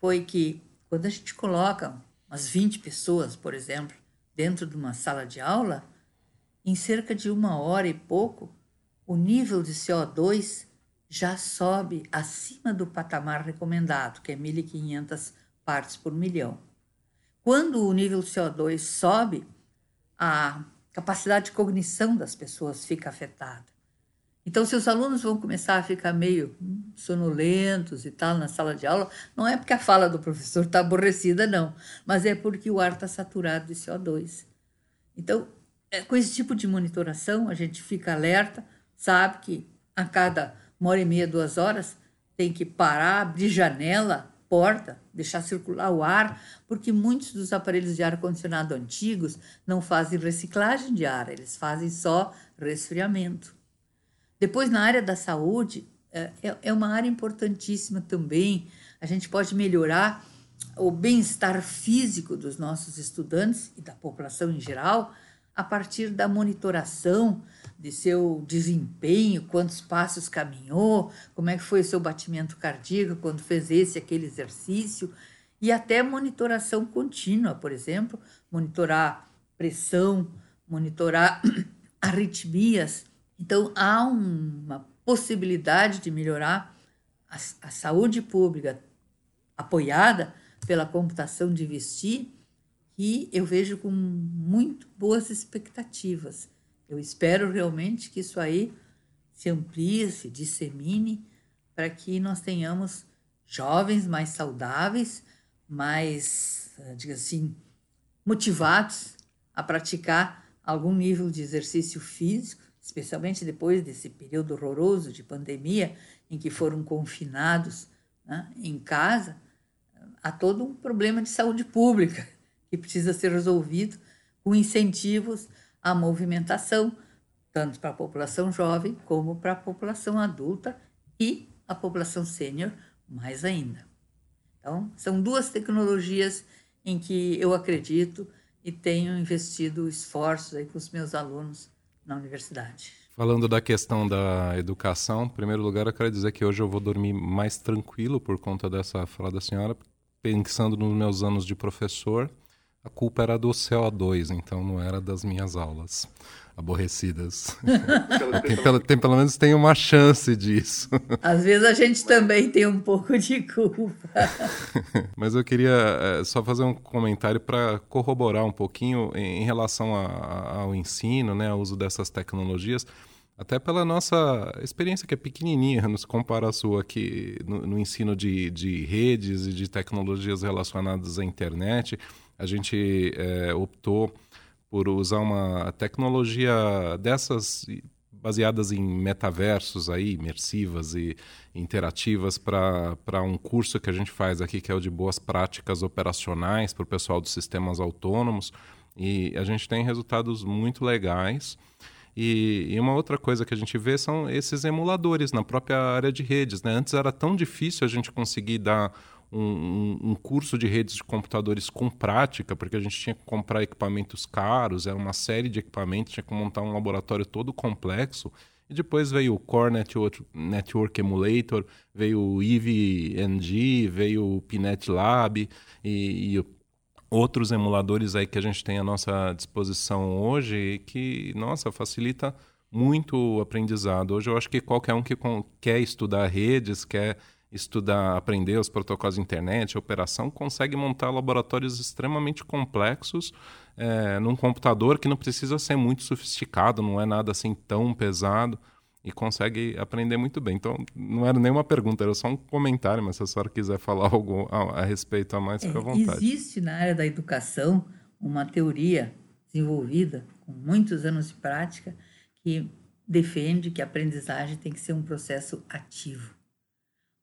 foi que quando a gente coloca umas 20 pessoas, por exemplo, dentro de uma sala de aula, em cerca de uma hora e pouco, o nível de CO2 já sobe acima do patamar recomendado, que é 1.500 partes por milhão. Quando o nível de CO2 sobe, a capacidade de cognição das pessoas fica afetada. Então, se os alunos vão começar a ficar meio sonolentos e tal na sala de aula, não é porque a fala do professor está aborrecida, não, mas é porque o ar está saturado de CO2. Então, é, com esse tipo de monitoração, a gente fica alerta, sabe que a cada uma hora e meia, duas horas, tem que parar, abrir janela, porta, deixar circular o ar, porque muitos dos aparelhos de ar-condicionado antigos não fazem reciclagem de ar, eles fazem só resfriamento. Depois, na área da saúde, é, é, é uma área importantíssima também. A gente pode melhorar o bem-estar físico dos nossos estudantes e da população em geral a partir da monitoração de seu desempenho, quantos passos caminhou, como é que foi o seu batimento cardíaco quando fez esse aquele exercício e até monitoração contínua, por exemplo, monitorar pressão, monitorar (coughs) arritmias. Então há uma possibilidade de melhorar a, a saúde pública apoiada pela computação de vestir que eu vejo com muito boas expectativas. Eu espero realmente que isso aí se amplie, se dissemine, para que nós tenhamos jovens mais saudáveis, mais, eh, diga assim, motivados a praticar algum nível de exercício físico, especialmente depois desse período horroroso de pandemia, em que foram confinados né, em casa, há todo um problema de saúde pública (laughs) que precisa ser resolvido com incentivos à movimentação, tanto para a população jovem como para a população adulta e a população sênior mais ainda. Então, são duas tecnologias em que eu acredito e tenho investido esforços aí com os meus alunos na universidade. Falando da questão da educação, em primeiro lugar, eu quero dizer que hoje eu vou dormir mais tranquilo por conta dessa fala da senhora, pensando nos meus anos de professor a culpa era do CO2, então não era das minhas aulas aborrecidas. tem, pelo, tem, pelo menos tem uma chance disso. Às vezes a gente também tem um pouco de culpa. (laughs) Mas eu queria é, só fazer um comentário para corroborar um pouquinho em, em relação a, a, ao ensino, né, ao uso dessas tecnologias. Até pela nossa experiência, que é pequenininha, nos compara a sua aqui no, no ensino de, de redes e de tecnologias relacionadas à internet a gente é, optou por usar uma tecnologia dessas baseadas em metaversos aí, imersivas e interativas para um curso que a gente faz aqui, que é o de boas práticas operacionais para o pessoal dos sistemas autônomos. E a gente tem resultados muito legais. E, uma outra coisa que a gente vê são esses emuladores na própria área de redes. Né? Antes era tão difícil a gente conseguir dar um, um, curso de redes de computadores com prática, porque a gente tinha que comprar equipamentos caros, era uma série de equipamentos, tinha que montar um laboratório todo complexo. E depois veio o Core Network, Network Emulator, veio o EVE-NG, veio o Pinet Lab e, e outros emuladores aí que a gente tem à nossa disposição hoje que, nossa, facilita muito o aprendizado. Hoje eu acho que qualquer um que quer estudar redes, quer estudar, aprender os protocolos de internet, operação, consegue montar laboratórios extremamente complexos é, num computador que não precisa ser muito sofisticado, não é nada assim tão pesado e consegue aprender muito bem. Então, não era nenhuma pergunta, era só um comentário, mas se a senhora quiser falar (laughs) algo a, a respeito a mais, fica à é, vontade. Existe na área da educação uma teoria desenvolvida com muitos anos de prática que defende que a aprendizagem tem que ser um processo ativo.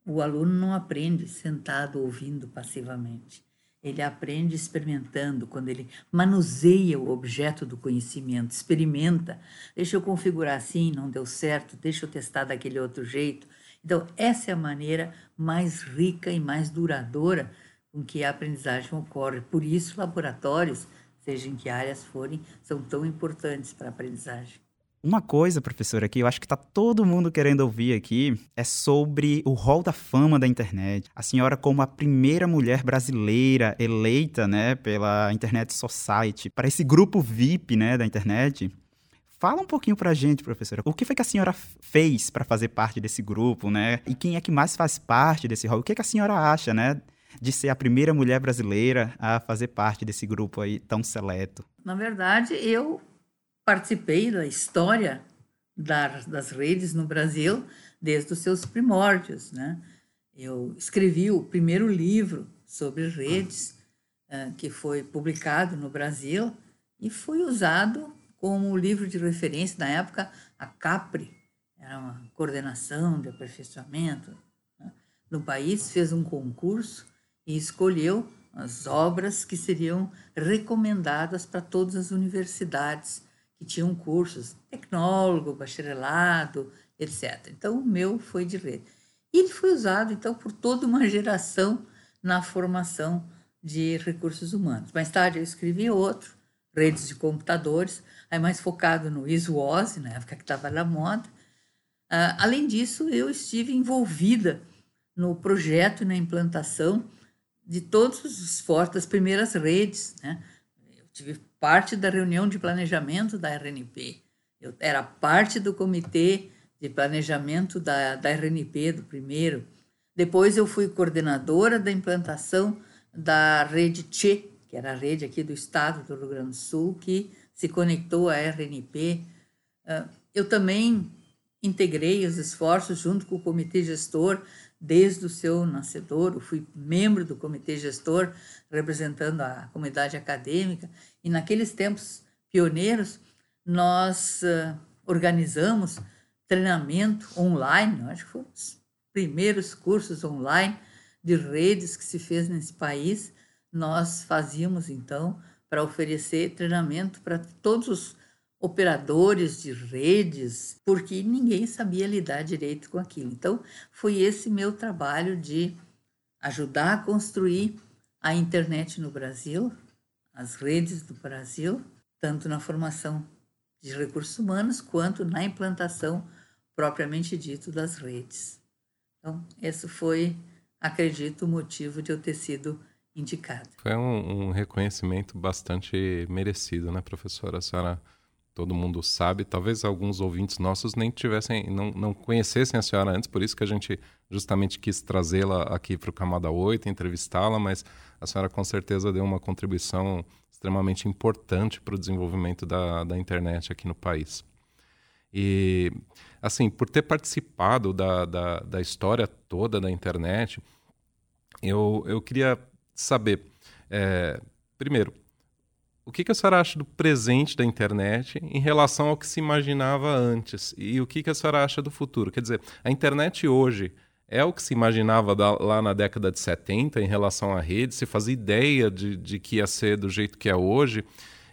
O aluno não aprende sentado ouvindo passivamente. Ele aprende experimentando, quando ele manuseia o objeto do conhecimento, experimenta. Deixa eu configurar assim, não deu certo, deixa eu testar daquele outro jeito. Então, essa é a maneira mais rica e mais duradoura com que a aprendizagem ocorre. Por isso, laboratórios, seja em que áreas forem, são tão importantes para a aprendizagem. Uma coisa, professora, que eu acho que está todo mundo querendo ouvir aqui é sobre o rol da fama da internet. A senhora, como a primeira mulher brasileira eleita né, pela Internet Society, para esse grupo VIP né, da internet, Fala um pouquinho para a gente, professora. O que foi que a senhora fez para fazer parte desse grupo, né? E quem é que mais faz parte desse rol? O que, é que a senhora acha, né? De ser a primeira mulher brasileira a fazer parte desse grupo aí tão seleto? Na verdade, eu participei da história das redes no Brasil desde os seus primórdios, né? Eu escrevi o primeiro livro sobre redes uh, que foi publicado no Brasil e foi usado como livro de referência na época a CAPRI, era uma coordenação de aperfeiçoamento né? no país, fez um concurso e escolheu as obras que seriam recomendadas para todas as universidades que tinham cursos, tecnólogo, bacharelado, etc. Então, o meu foi de rede. E ele foi usado, então, por toda uma geração na formação de recursos humanos. Mais tarde, eu escrevi outro, redes de computadores, aí mais focado no ISWOS, na época que estava na moda. Uh, além disso, eu estive envolvida no projeto e na implantação de todos os esforços das primeiras redes. Né? Eu tive parte da reunião de planejamento da RNP, eu era parte do comitê de planejamento da, da RNP, do primeiro. Depois eu fui coordenadora da implantação da rede TCHE, que era a rede aqui do estado do Rio Grande do Sul, que se conectou à RNP. Ah, eu também integrei os esforços junto com o comitê gestor desde o seu nascedor, fui membro do comitê gestor representando a comunidade acadêmica e naqueles tempos pioneiros nós uh, organizamos treinamento online, acho que foram os primeiros cursos online de redes que se fez nesse país. Nós fazíamos então para oferecer treinamento para todos os operadores de redes, porque ninguém sabia lidar direito com aquilo. Então, foi esse meu trabalho de ajudar a construir a internet no Brasil, as redes do Brasil, tanto na formação de recursos humanos quanto na implantação propriamente dito das redes. Então, esse foi, acredito, o motivo de eu ter sido indicada. Foi um, um reconhecimento bastante merecido, né, professora? A senhora todo mundo sabe. Talvez alguns ouvintes nossos nem tivessem, não, não conhecessem a senhora antes, por isso que a gente justamente quis trazê-la aqui para o Camada 8, entrevistá-la, mas a senhora com certeza deu uma contribuição extremamente importante para o desenvolvimento da, da internet aqui no país. E, assim, por ter participado da, da, da história toda da internet, eu, eu queria saber, é, primeiro, o que, que a senhora acha do presente da internet em relação ao que se imaginava antes? E o que, que a senhora acha do futuro? Quer dizer, a internet hoje é o que se imaginava da, lá na década de 70 em relação à rede? Se fazia ideia de, de que ia ser do jeito que é hoje?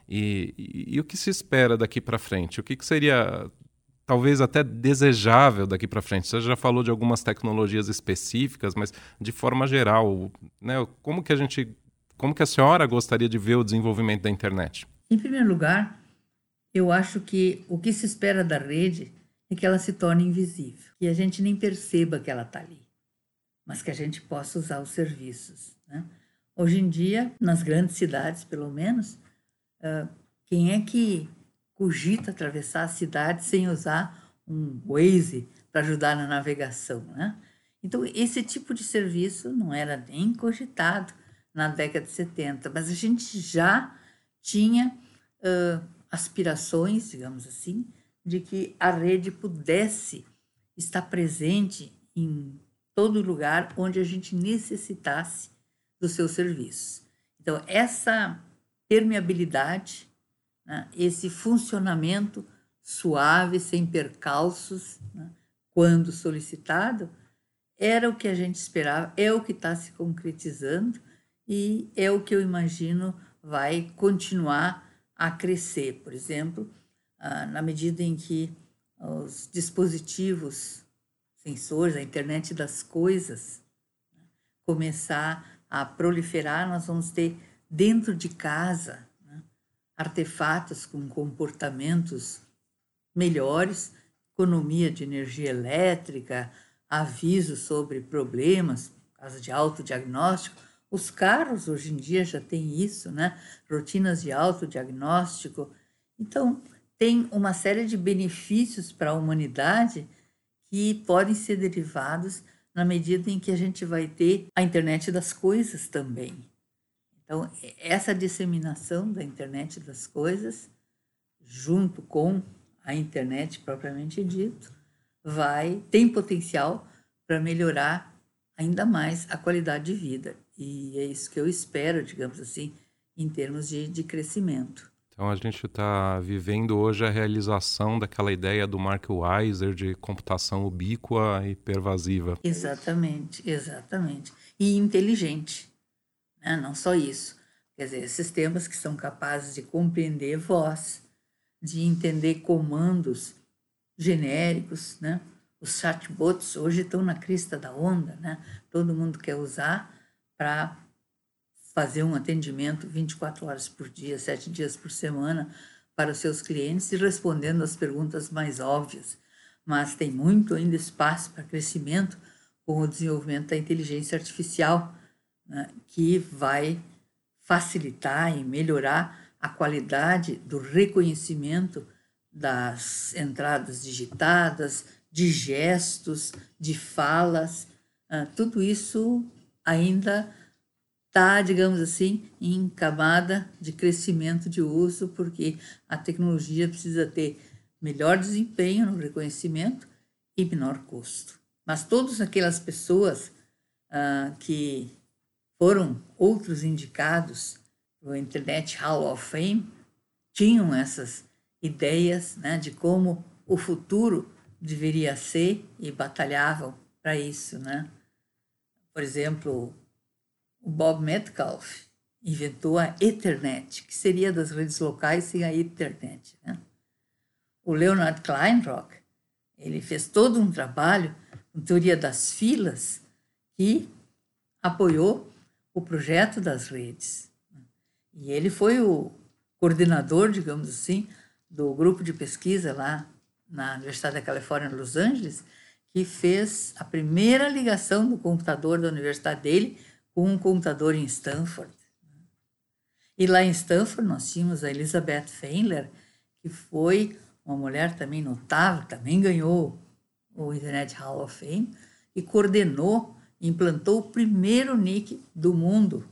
E, e, e o que se espera daqui para frente? O que, que seria talvez até desejável daqui para frente? Você já falou de algumas tecnologias específicas, mas de forma geral, né, como que a gente como que a senhora gostaria de ver o desenvolvimento da internet? Em primeiro lugar, eu acho que o que se espera da rede é que ela se torne invisível, que a gente nem perceba que ela está ali, mas que a gente possa usar os serviços. Né? Hoje em dia, nas grandes cidades, pelo menos, uh, quem é que cogita atravessar a cidade sem usar um Waze para ajudar na navegação? Né? Então, esse tipo de serviço não era nem cogitado na década de 70, mas a gente já tinha uh, aspirações, digamos assim, de que a rede pudesse estar presente em todo lugar onde a gente necessitasse dos seus serviços. Então, essa permeabilidade, né, esse funcionamento suave, sem percalços, né, quando solicitado, era o que a gente esperava, é o que está se concretizando e é o que eu imagino vai continuar a crescer. Por exemplo, ah, na medida em que os dispositivos, sensores, a internet das coisas começar a proliferar, nós vamos ter dentro de casa né, artefatos com comportamentos melhores, economia de energia elétrica, avisos sobre problemas, caso de autodiagnóstico, os carros hoje em dia já têm isso, né? Rotinas de autodiagnóstico. Então, tem uma série de benefícios para a humanidade que podem ser derivados na medida em que a gente vai ter a internet das coisas também. Então, essa disseminação da internet das coisas junto com a internet propriamente dito, vai tem potencial para melhorar ainda mais a qualidade de vida. E é isso que eu espero, digamos assim, em termos de, de crescimento. Então a gente está vivendo hoje a realização daquela ideia do Mark Weiser de computação ubíqua e pervasiva. Exatamente, exatamente. E inteligente. Né? Não só isso. Quer dizer, sistemas que são capazes de compreender voz, de entender comandos genéricos, né? Os chatbots hoje estão na crista da onda, né? Todo mundo quer usar para fazer um atendimento 24 horas por dia, 7 dias por semana para os seus clientes e respondendo as perguntas mais óbvias. Mas tem muito ainda espaço para crescimento com o desenvolvimento da inteligência artificial, né? que vai facilitar e melhorar a qualidade do reconhecimento das entradas digitadas, de gestos, de falas, uh, tudo isso ainda está, digamos assim, em camada de crescimento de uso, porque a tecnologia precisa ter melhor desempenho no reconhecimento e menor custo. Mas todas aquelas pessoas uh, que foram outros indicados o Internet Hall of Fame tinham essas ideias né, de como o futuro deveria ser e batalhavam para isso. Né? Por exemplo, o Bob Metcalfe inventou a Ethernet, que seria das redes locais sem a Ethernet. Né? O Leonard Kleinrock ele fez todo um trabalho com teoria das filas que apoiou o projeto das redes. E ele foi o coordenador, digamos assim, do grupo de pesquisa lá na Universidade da Califórnia, Los Angeles, que fez a primeira ligação do computador da universidade dele com um computador em Stanford. E lá em Stanford nós tínhamos a Elizabeth Feinler, que foi uma mulher também notável, também ganhou o Internet Hall of Fame e coordenou, implantou o primeiro NIC do mundo.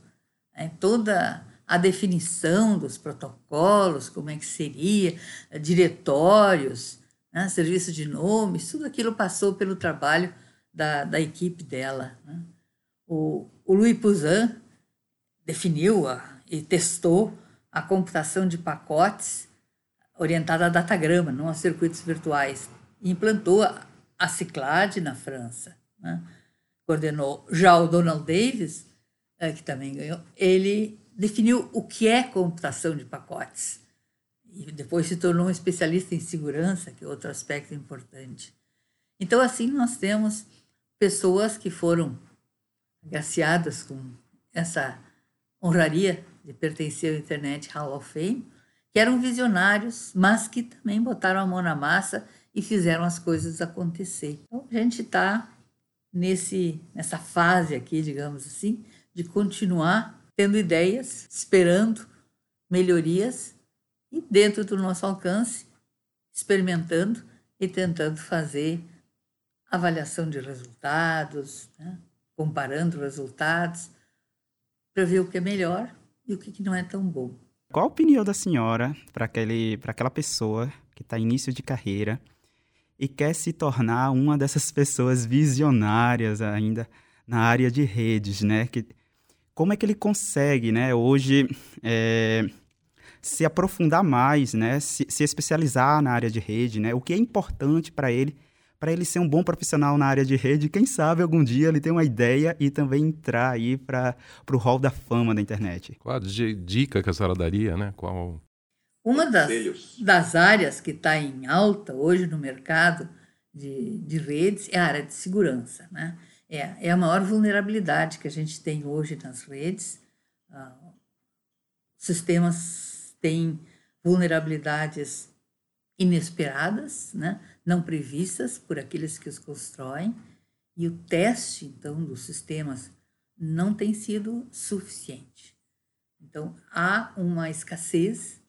Né? Toda a definição dos protocolos, como é que seria, diretórios, né, serviço de nomes, tudo aquilo passou pelo trabalho da, da equipe dela. Né? O, o Louis Pouzin definiu a, e testou a computação de pacotes orientada a datagrama, não a circuitos virtuais, e implantou a, a Ciclade na França. Né? Coordenou já o Donald Davis, é, que também ganhou, ele definiu o que é computação de pacotes. E depois se tornou um especialista em segurança, que é outro aspecto importante. Então, assim, nós temos pessoas que foram agraciadas com essa honraria de pertencer ao Internet Hall of Fame, que eram visionários, mas que também botaram a mão na massa e fizeram as coisas acontecer. Então, a gente está nesse nessa fase aqui, digamos assim, de continuar tendo ideias, esperando melhorias e dentro do nosso alcance, experimentando e tentando fazer avaliação de resultados, né? comparando resultados, para ver o que é melhor e o que não é tão bom. Qual a opinião da senhora para aquela pessoa que está início de carreira e quer se tornar uma dessas pessoas visionárias ainda na área de redes, né? Que como é que ele consegue, né, hoje é, se aprofundar mais, né, se, se, especializar na área de rede, né, o que é importante para ele, para ele ser um bom profissional na área de rede, quem sabe algum dia ele tem uma ideia e também entrar aí para o hall da fama da internet. Qual a dica que a senhora daria, né? Qual... Uma das, das áreas que está em alta hoje no mercado de, de redes é a área de segurança, né? É, é a maior vulnerabilidade que a gente tem hoje nas redes. Ah, sistemas têm vulnerabilidades inesperadas, né? não previstas por aqueles que os constroem, e o teste, então, dos sistemas não tem sido suficiente. Então, há uma escassez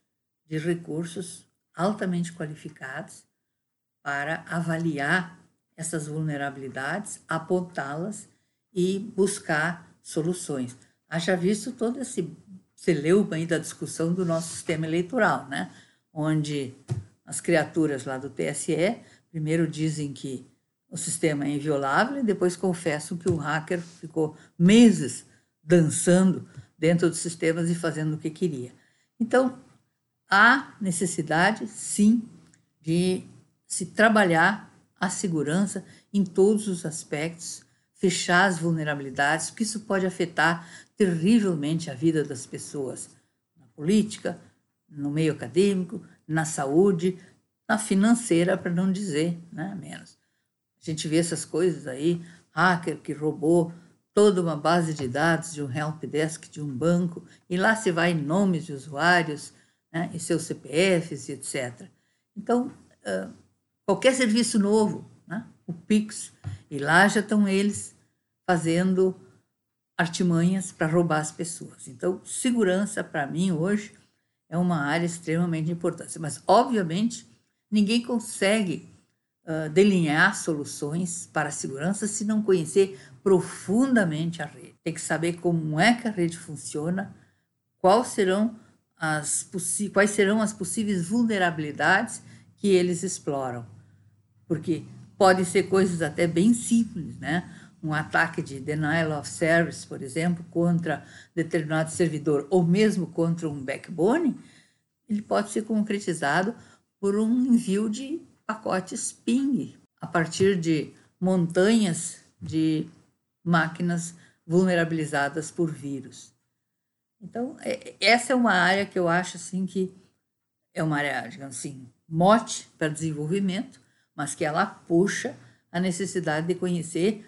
de recursos altamente qualificados para avaliar essas vulnerabilidades, apontá-las e buscar soluções. Haja visto todo esse celeuma aí da discussão do nosso sistema eleitoral, né? onde as criaturas lá do TSE primeiro dizem que o sistema é inviolável e depois confessam que o hacker ficou meses dançando dentro dos sistemas e fazendo o que queria. Então, há necessidade, sim, de se trabalhar a segurança em todos os aspectos, fechar as vulnerabilidades, porque isso pode afetar terrivelmente a vida das pessoas na política, no meio acadêmico, na saúde, na financeira, para não dizer né, menos. A gente vê essas coisas aí, hacker que roubou toda uma base de dados de um helpdesk de um banco, e lá se vai nomes de usuários, né, e seus CPFs, etc. Então, uh, qualquer serviço novo, né, o Pix, e lá já estão eles fazendo artimanhas para roubar as pessoas. Então, segurança, para mim, hoje, é uma área extremamente importante. Mas, obviamente, ninguém consegue uh, delinear soluções para a segurança se não conhecer profundamente a rede. Tem que saber como é que a rede funciona, quais serão as, quais serão as possíveis vulnerabilidades que eles exploram. Porque podem ser coisas até bem simples, né? Um ataque de denial of service, por exemplo, contra determinado servidor, ou mesmo contra um backbone, ele pode ser concretizado por um envio de pacotes ping a partir de montanhas de máquinas vulnerabilizadas por vírus. Então, é, essa é uma área que eu acho assim que é uma área, digamos assim, mote para desenvolvimento, mas que ela puxa a necessidade de conhecer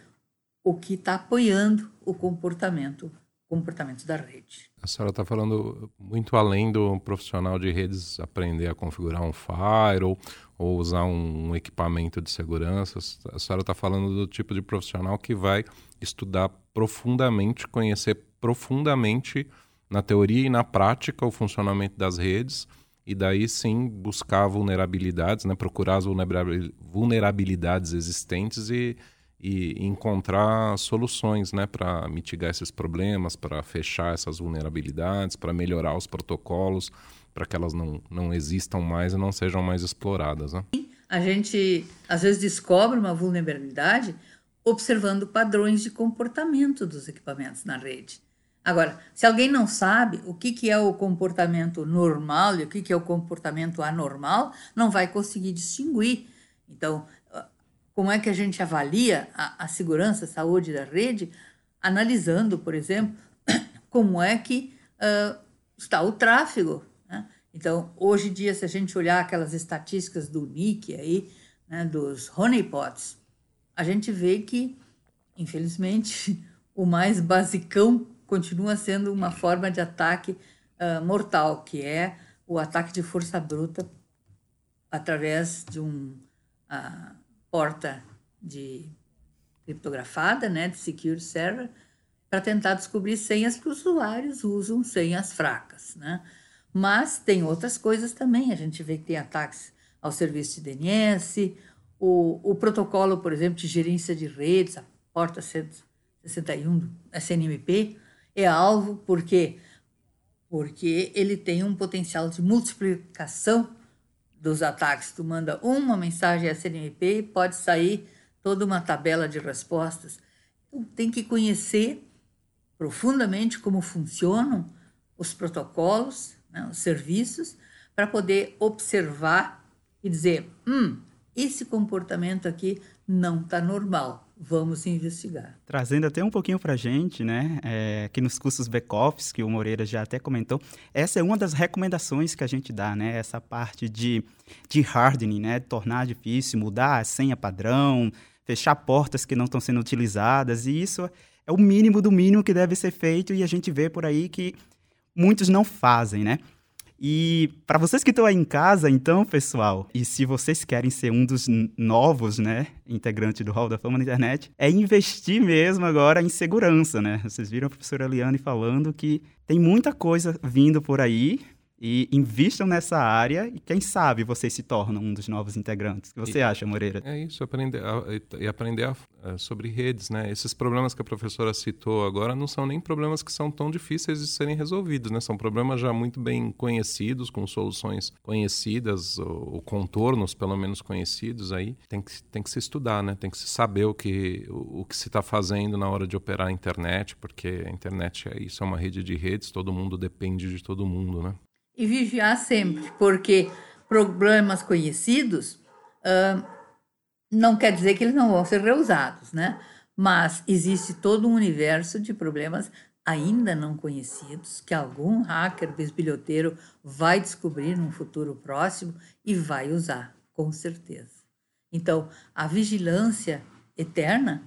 o que está apoiando o comportamento comportamento da rede. A senhora está falando muito além do profissional de redes aprender a configurar um firewall ou usar um equipamento de segurança. A senhora está falando do tipo de profissional que vai estudar profundamente, conhecer profundamente na teoria e na prática o funcionamento das redes e daí sim buscar vulnerabilidades, né? procurar as vulnerabilidades existentes e, e encontrar soluções né? para mitigar esses problemas, para fechar essas vulnerabilidades, para melhorar os protocolos, para que elas não, não existam mais e não sejam mais exploradas. Né? A gente às vezes descobre uma vulnerabilidade observando padrões de comportamento dos equipamentos na rede. Agora, se alguém não sabe o que, que é o comportamento normal e o que, que é o comportamento anormal, não vai conseguir distinguir. Então, como é que a gente avalia a, a segurança, a saúde da rede? Analisando, por exemplo, (coughs) como é que uh, está o tráfego. Né? Então, hoje em dia, se a gente olhar aquelas estatísticas do NIC aí, né, dos honeypots, a gente vê que, infelizmente, (laughs) o mais basicão continua sendo uma forma de ataque uh, mortal, que é o ataque de força bruta através de uma uh, porta de criptografada, né, de secure server, para tentar descobrir senhas que os usuários usam senhas fracas, né? Mas tem outras coisas também. A gente vê que tem ataques ao serviço de DNS, o, o protocolo, por exemplo, de gerência de redes, a porta 161 do SNMP, é alvo porque porque ele tem um potencial de multiplicação dos ataques. Tu manda uma mensagem SNMP e pode sair toda uma tabela de respostas. Então, tem que conhecer profundamente como funcionam os protocolos, né, os serviços, para poder observar e dizer: hum, esse comportamento aqui não está normal vamos investigar. Trazendo até um pouquinho para a gente, né, é, que nos cursos back-office, que o Moreira já até comentou, essa é uma das recomendações que a gente dá, né, essa parte de, de hardening, né, tornar difícil, mudar a senha padrão, fechar portas que não estão sendo utilizadas, e isso é o mínimo do mínimo que deve ser feito, e a gente vê por aí que muitos não fazem, né? E para vocês que estão aí em casa, então, pessoal, e se vocês querem ser um dos novos, né, integrantes do Hall da Fama na internet, é investir mesmo agora em segurança, né? Vocês viram a professora Eliane falando que tem muita coisa vindo por aí e invistam nessa área e quem sabe vocês se tornam um dos novos integrantes. O que você e, acha, Moreira? É isso, aprender e aprender a, a, sobre redes, né? Esses problemas que a professora citou agora não são nem problemas que são tão difíceis de serem resolvidos, né? São problemas já muito bem conhecidos, com soluções conhecidas, ou, ou contornos pelo menos conhecidos aí. Tem que, tem que se estudar, né? Tem que se saber o que, o, o que se está fazendo na hora de operar a internet, porque a internet é isso, é uma rede de redes, todo mundo depende de todo mundo, né? E vigiar sempre, porque problemas conhecidos uh, não quer dizer que eles não vão ser reusados, né? Mas existe todo um universo de problemas ainda não conhecidos que algum hacker bisbilhoteiro vai descobrir num futuro próximo e vai usar, com certeza. Então, a vigilância eterna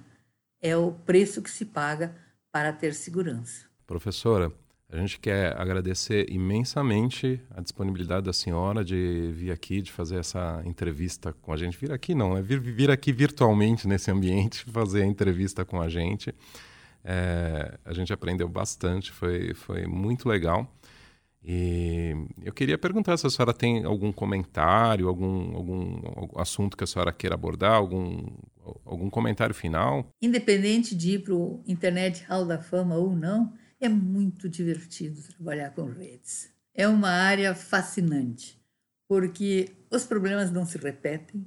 é o preço que se paga para ter segurança. Professora, a gente quer agradecer imensamente a disponibilidade da senhora de vir aqui, de fazer essa entrevista com a gente. Vir aqui não, é vir, vir aqui virtualmente nesse ambiente, (laughs) fazer a entrevista com a gente. É, a gente aprendeu bastante, foi, foi muito legal. E eu queria perguntar se a senhora tem algum comentário, algum, algum, assunto que a senhora queira abordar, algum, algum comentário final. Independente de ir para o Internet Hall da Fama ou não, é muito divertido trabalhar com redes. É uma área fascinante, porque os problemas não se repetem.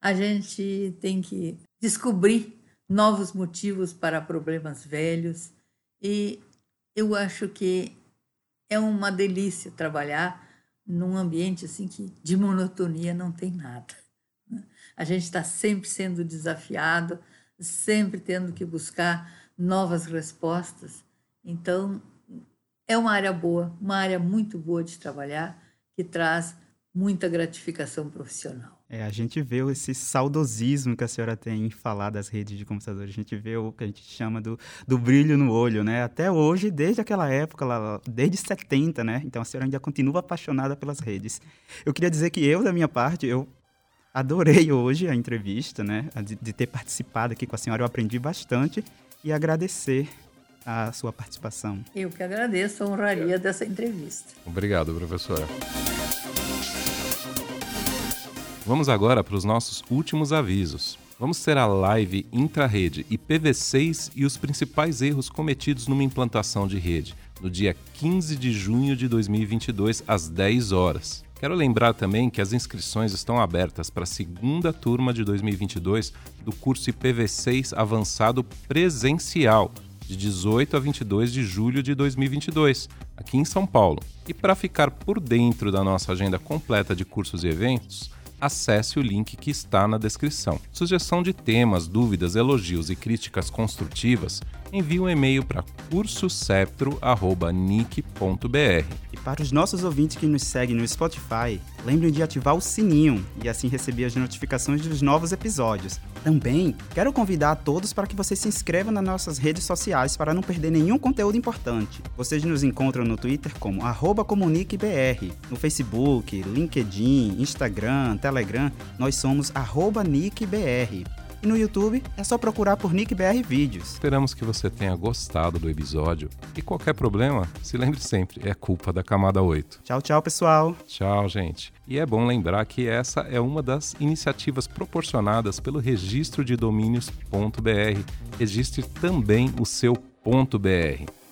A gente tem que descobrir novos motivos para problemas velhos e eu acho que é uma delícia trabalhar num ambiente assim que de monotonia não tem nada. A gente está sempre sendo desafiado, sempre tendo que buscar novas respostas então, é uma área boa, uma área muito boa de trabalhar, que traz muita gratificação profissional. É, a gente vê esse saudosismo que a senhora tem em falar das redes de computadores. A gente vê o que a gente chama do, do brilho no olho, né? Até hoje, desde aquela época, lá, desde 70, né? Então a senhora ainda continua apaixonada pelas redes. Eu queria dizer que eu, da minha parte, eu adorei hoje a entrevista, né? De, de ter participado aqui com a senhora, eu aprendi bastante e agradecer a sua participação. Eu que agradeço a honraria dessa entrevista. Obrigado, professora. Vamos agora para os nossos últimos avisos. Vamos ter a live intra-rede IPv6 e os principais erros cometidos numa implantação de rede, no dia 15 de junho de 2022, às 10 horas. Quero lembrar também que as inscrições estão abertas para a segunda turma de 2022 do curso IPv6 avançado presencial, de 18 a 22 de julho de 2022, aqui em São Paulo. E para ficar por dentro da nossa agenda completa de cursos e eventos, acesse o link que está na descrição. Sugestão de temas, dúvidas, elogios e críticas construtivas, envie um e-mail para cursoseptro.nic.br. E para os nossos ouvintes que nos seguem no Spotify, lembrem de ativar o sininho e assim receber as notificações dos novos episódios. Também quero convidar a todos para que vocês se inscrevam nas nossas redes sociais para não perder nenhum conteúdo importante. Vocês nos encontram no Twitter como comuniquebr, no Facebook, LinkedIn, Instagram, Telegram, nós somos nickbr. E no YouTube é só procurar por NickBR Vídeos. Esperamos que você tenha gostado do episódio. E qualquer problema, se lembre sempre, é culpa da camada 8. Tchau, tchau, pessoal. Tchau, gente. E é bom lembrar que essa é uma das iniciativas proporcionadas pelo registro de domínios.br. Registre também o seu .br.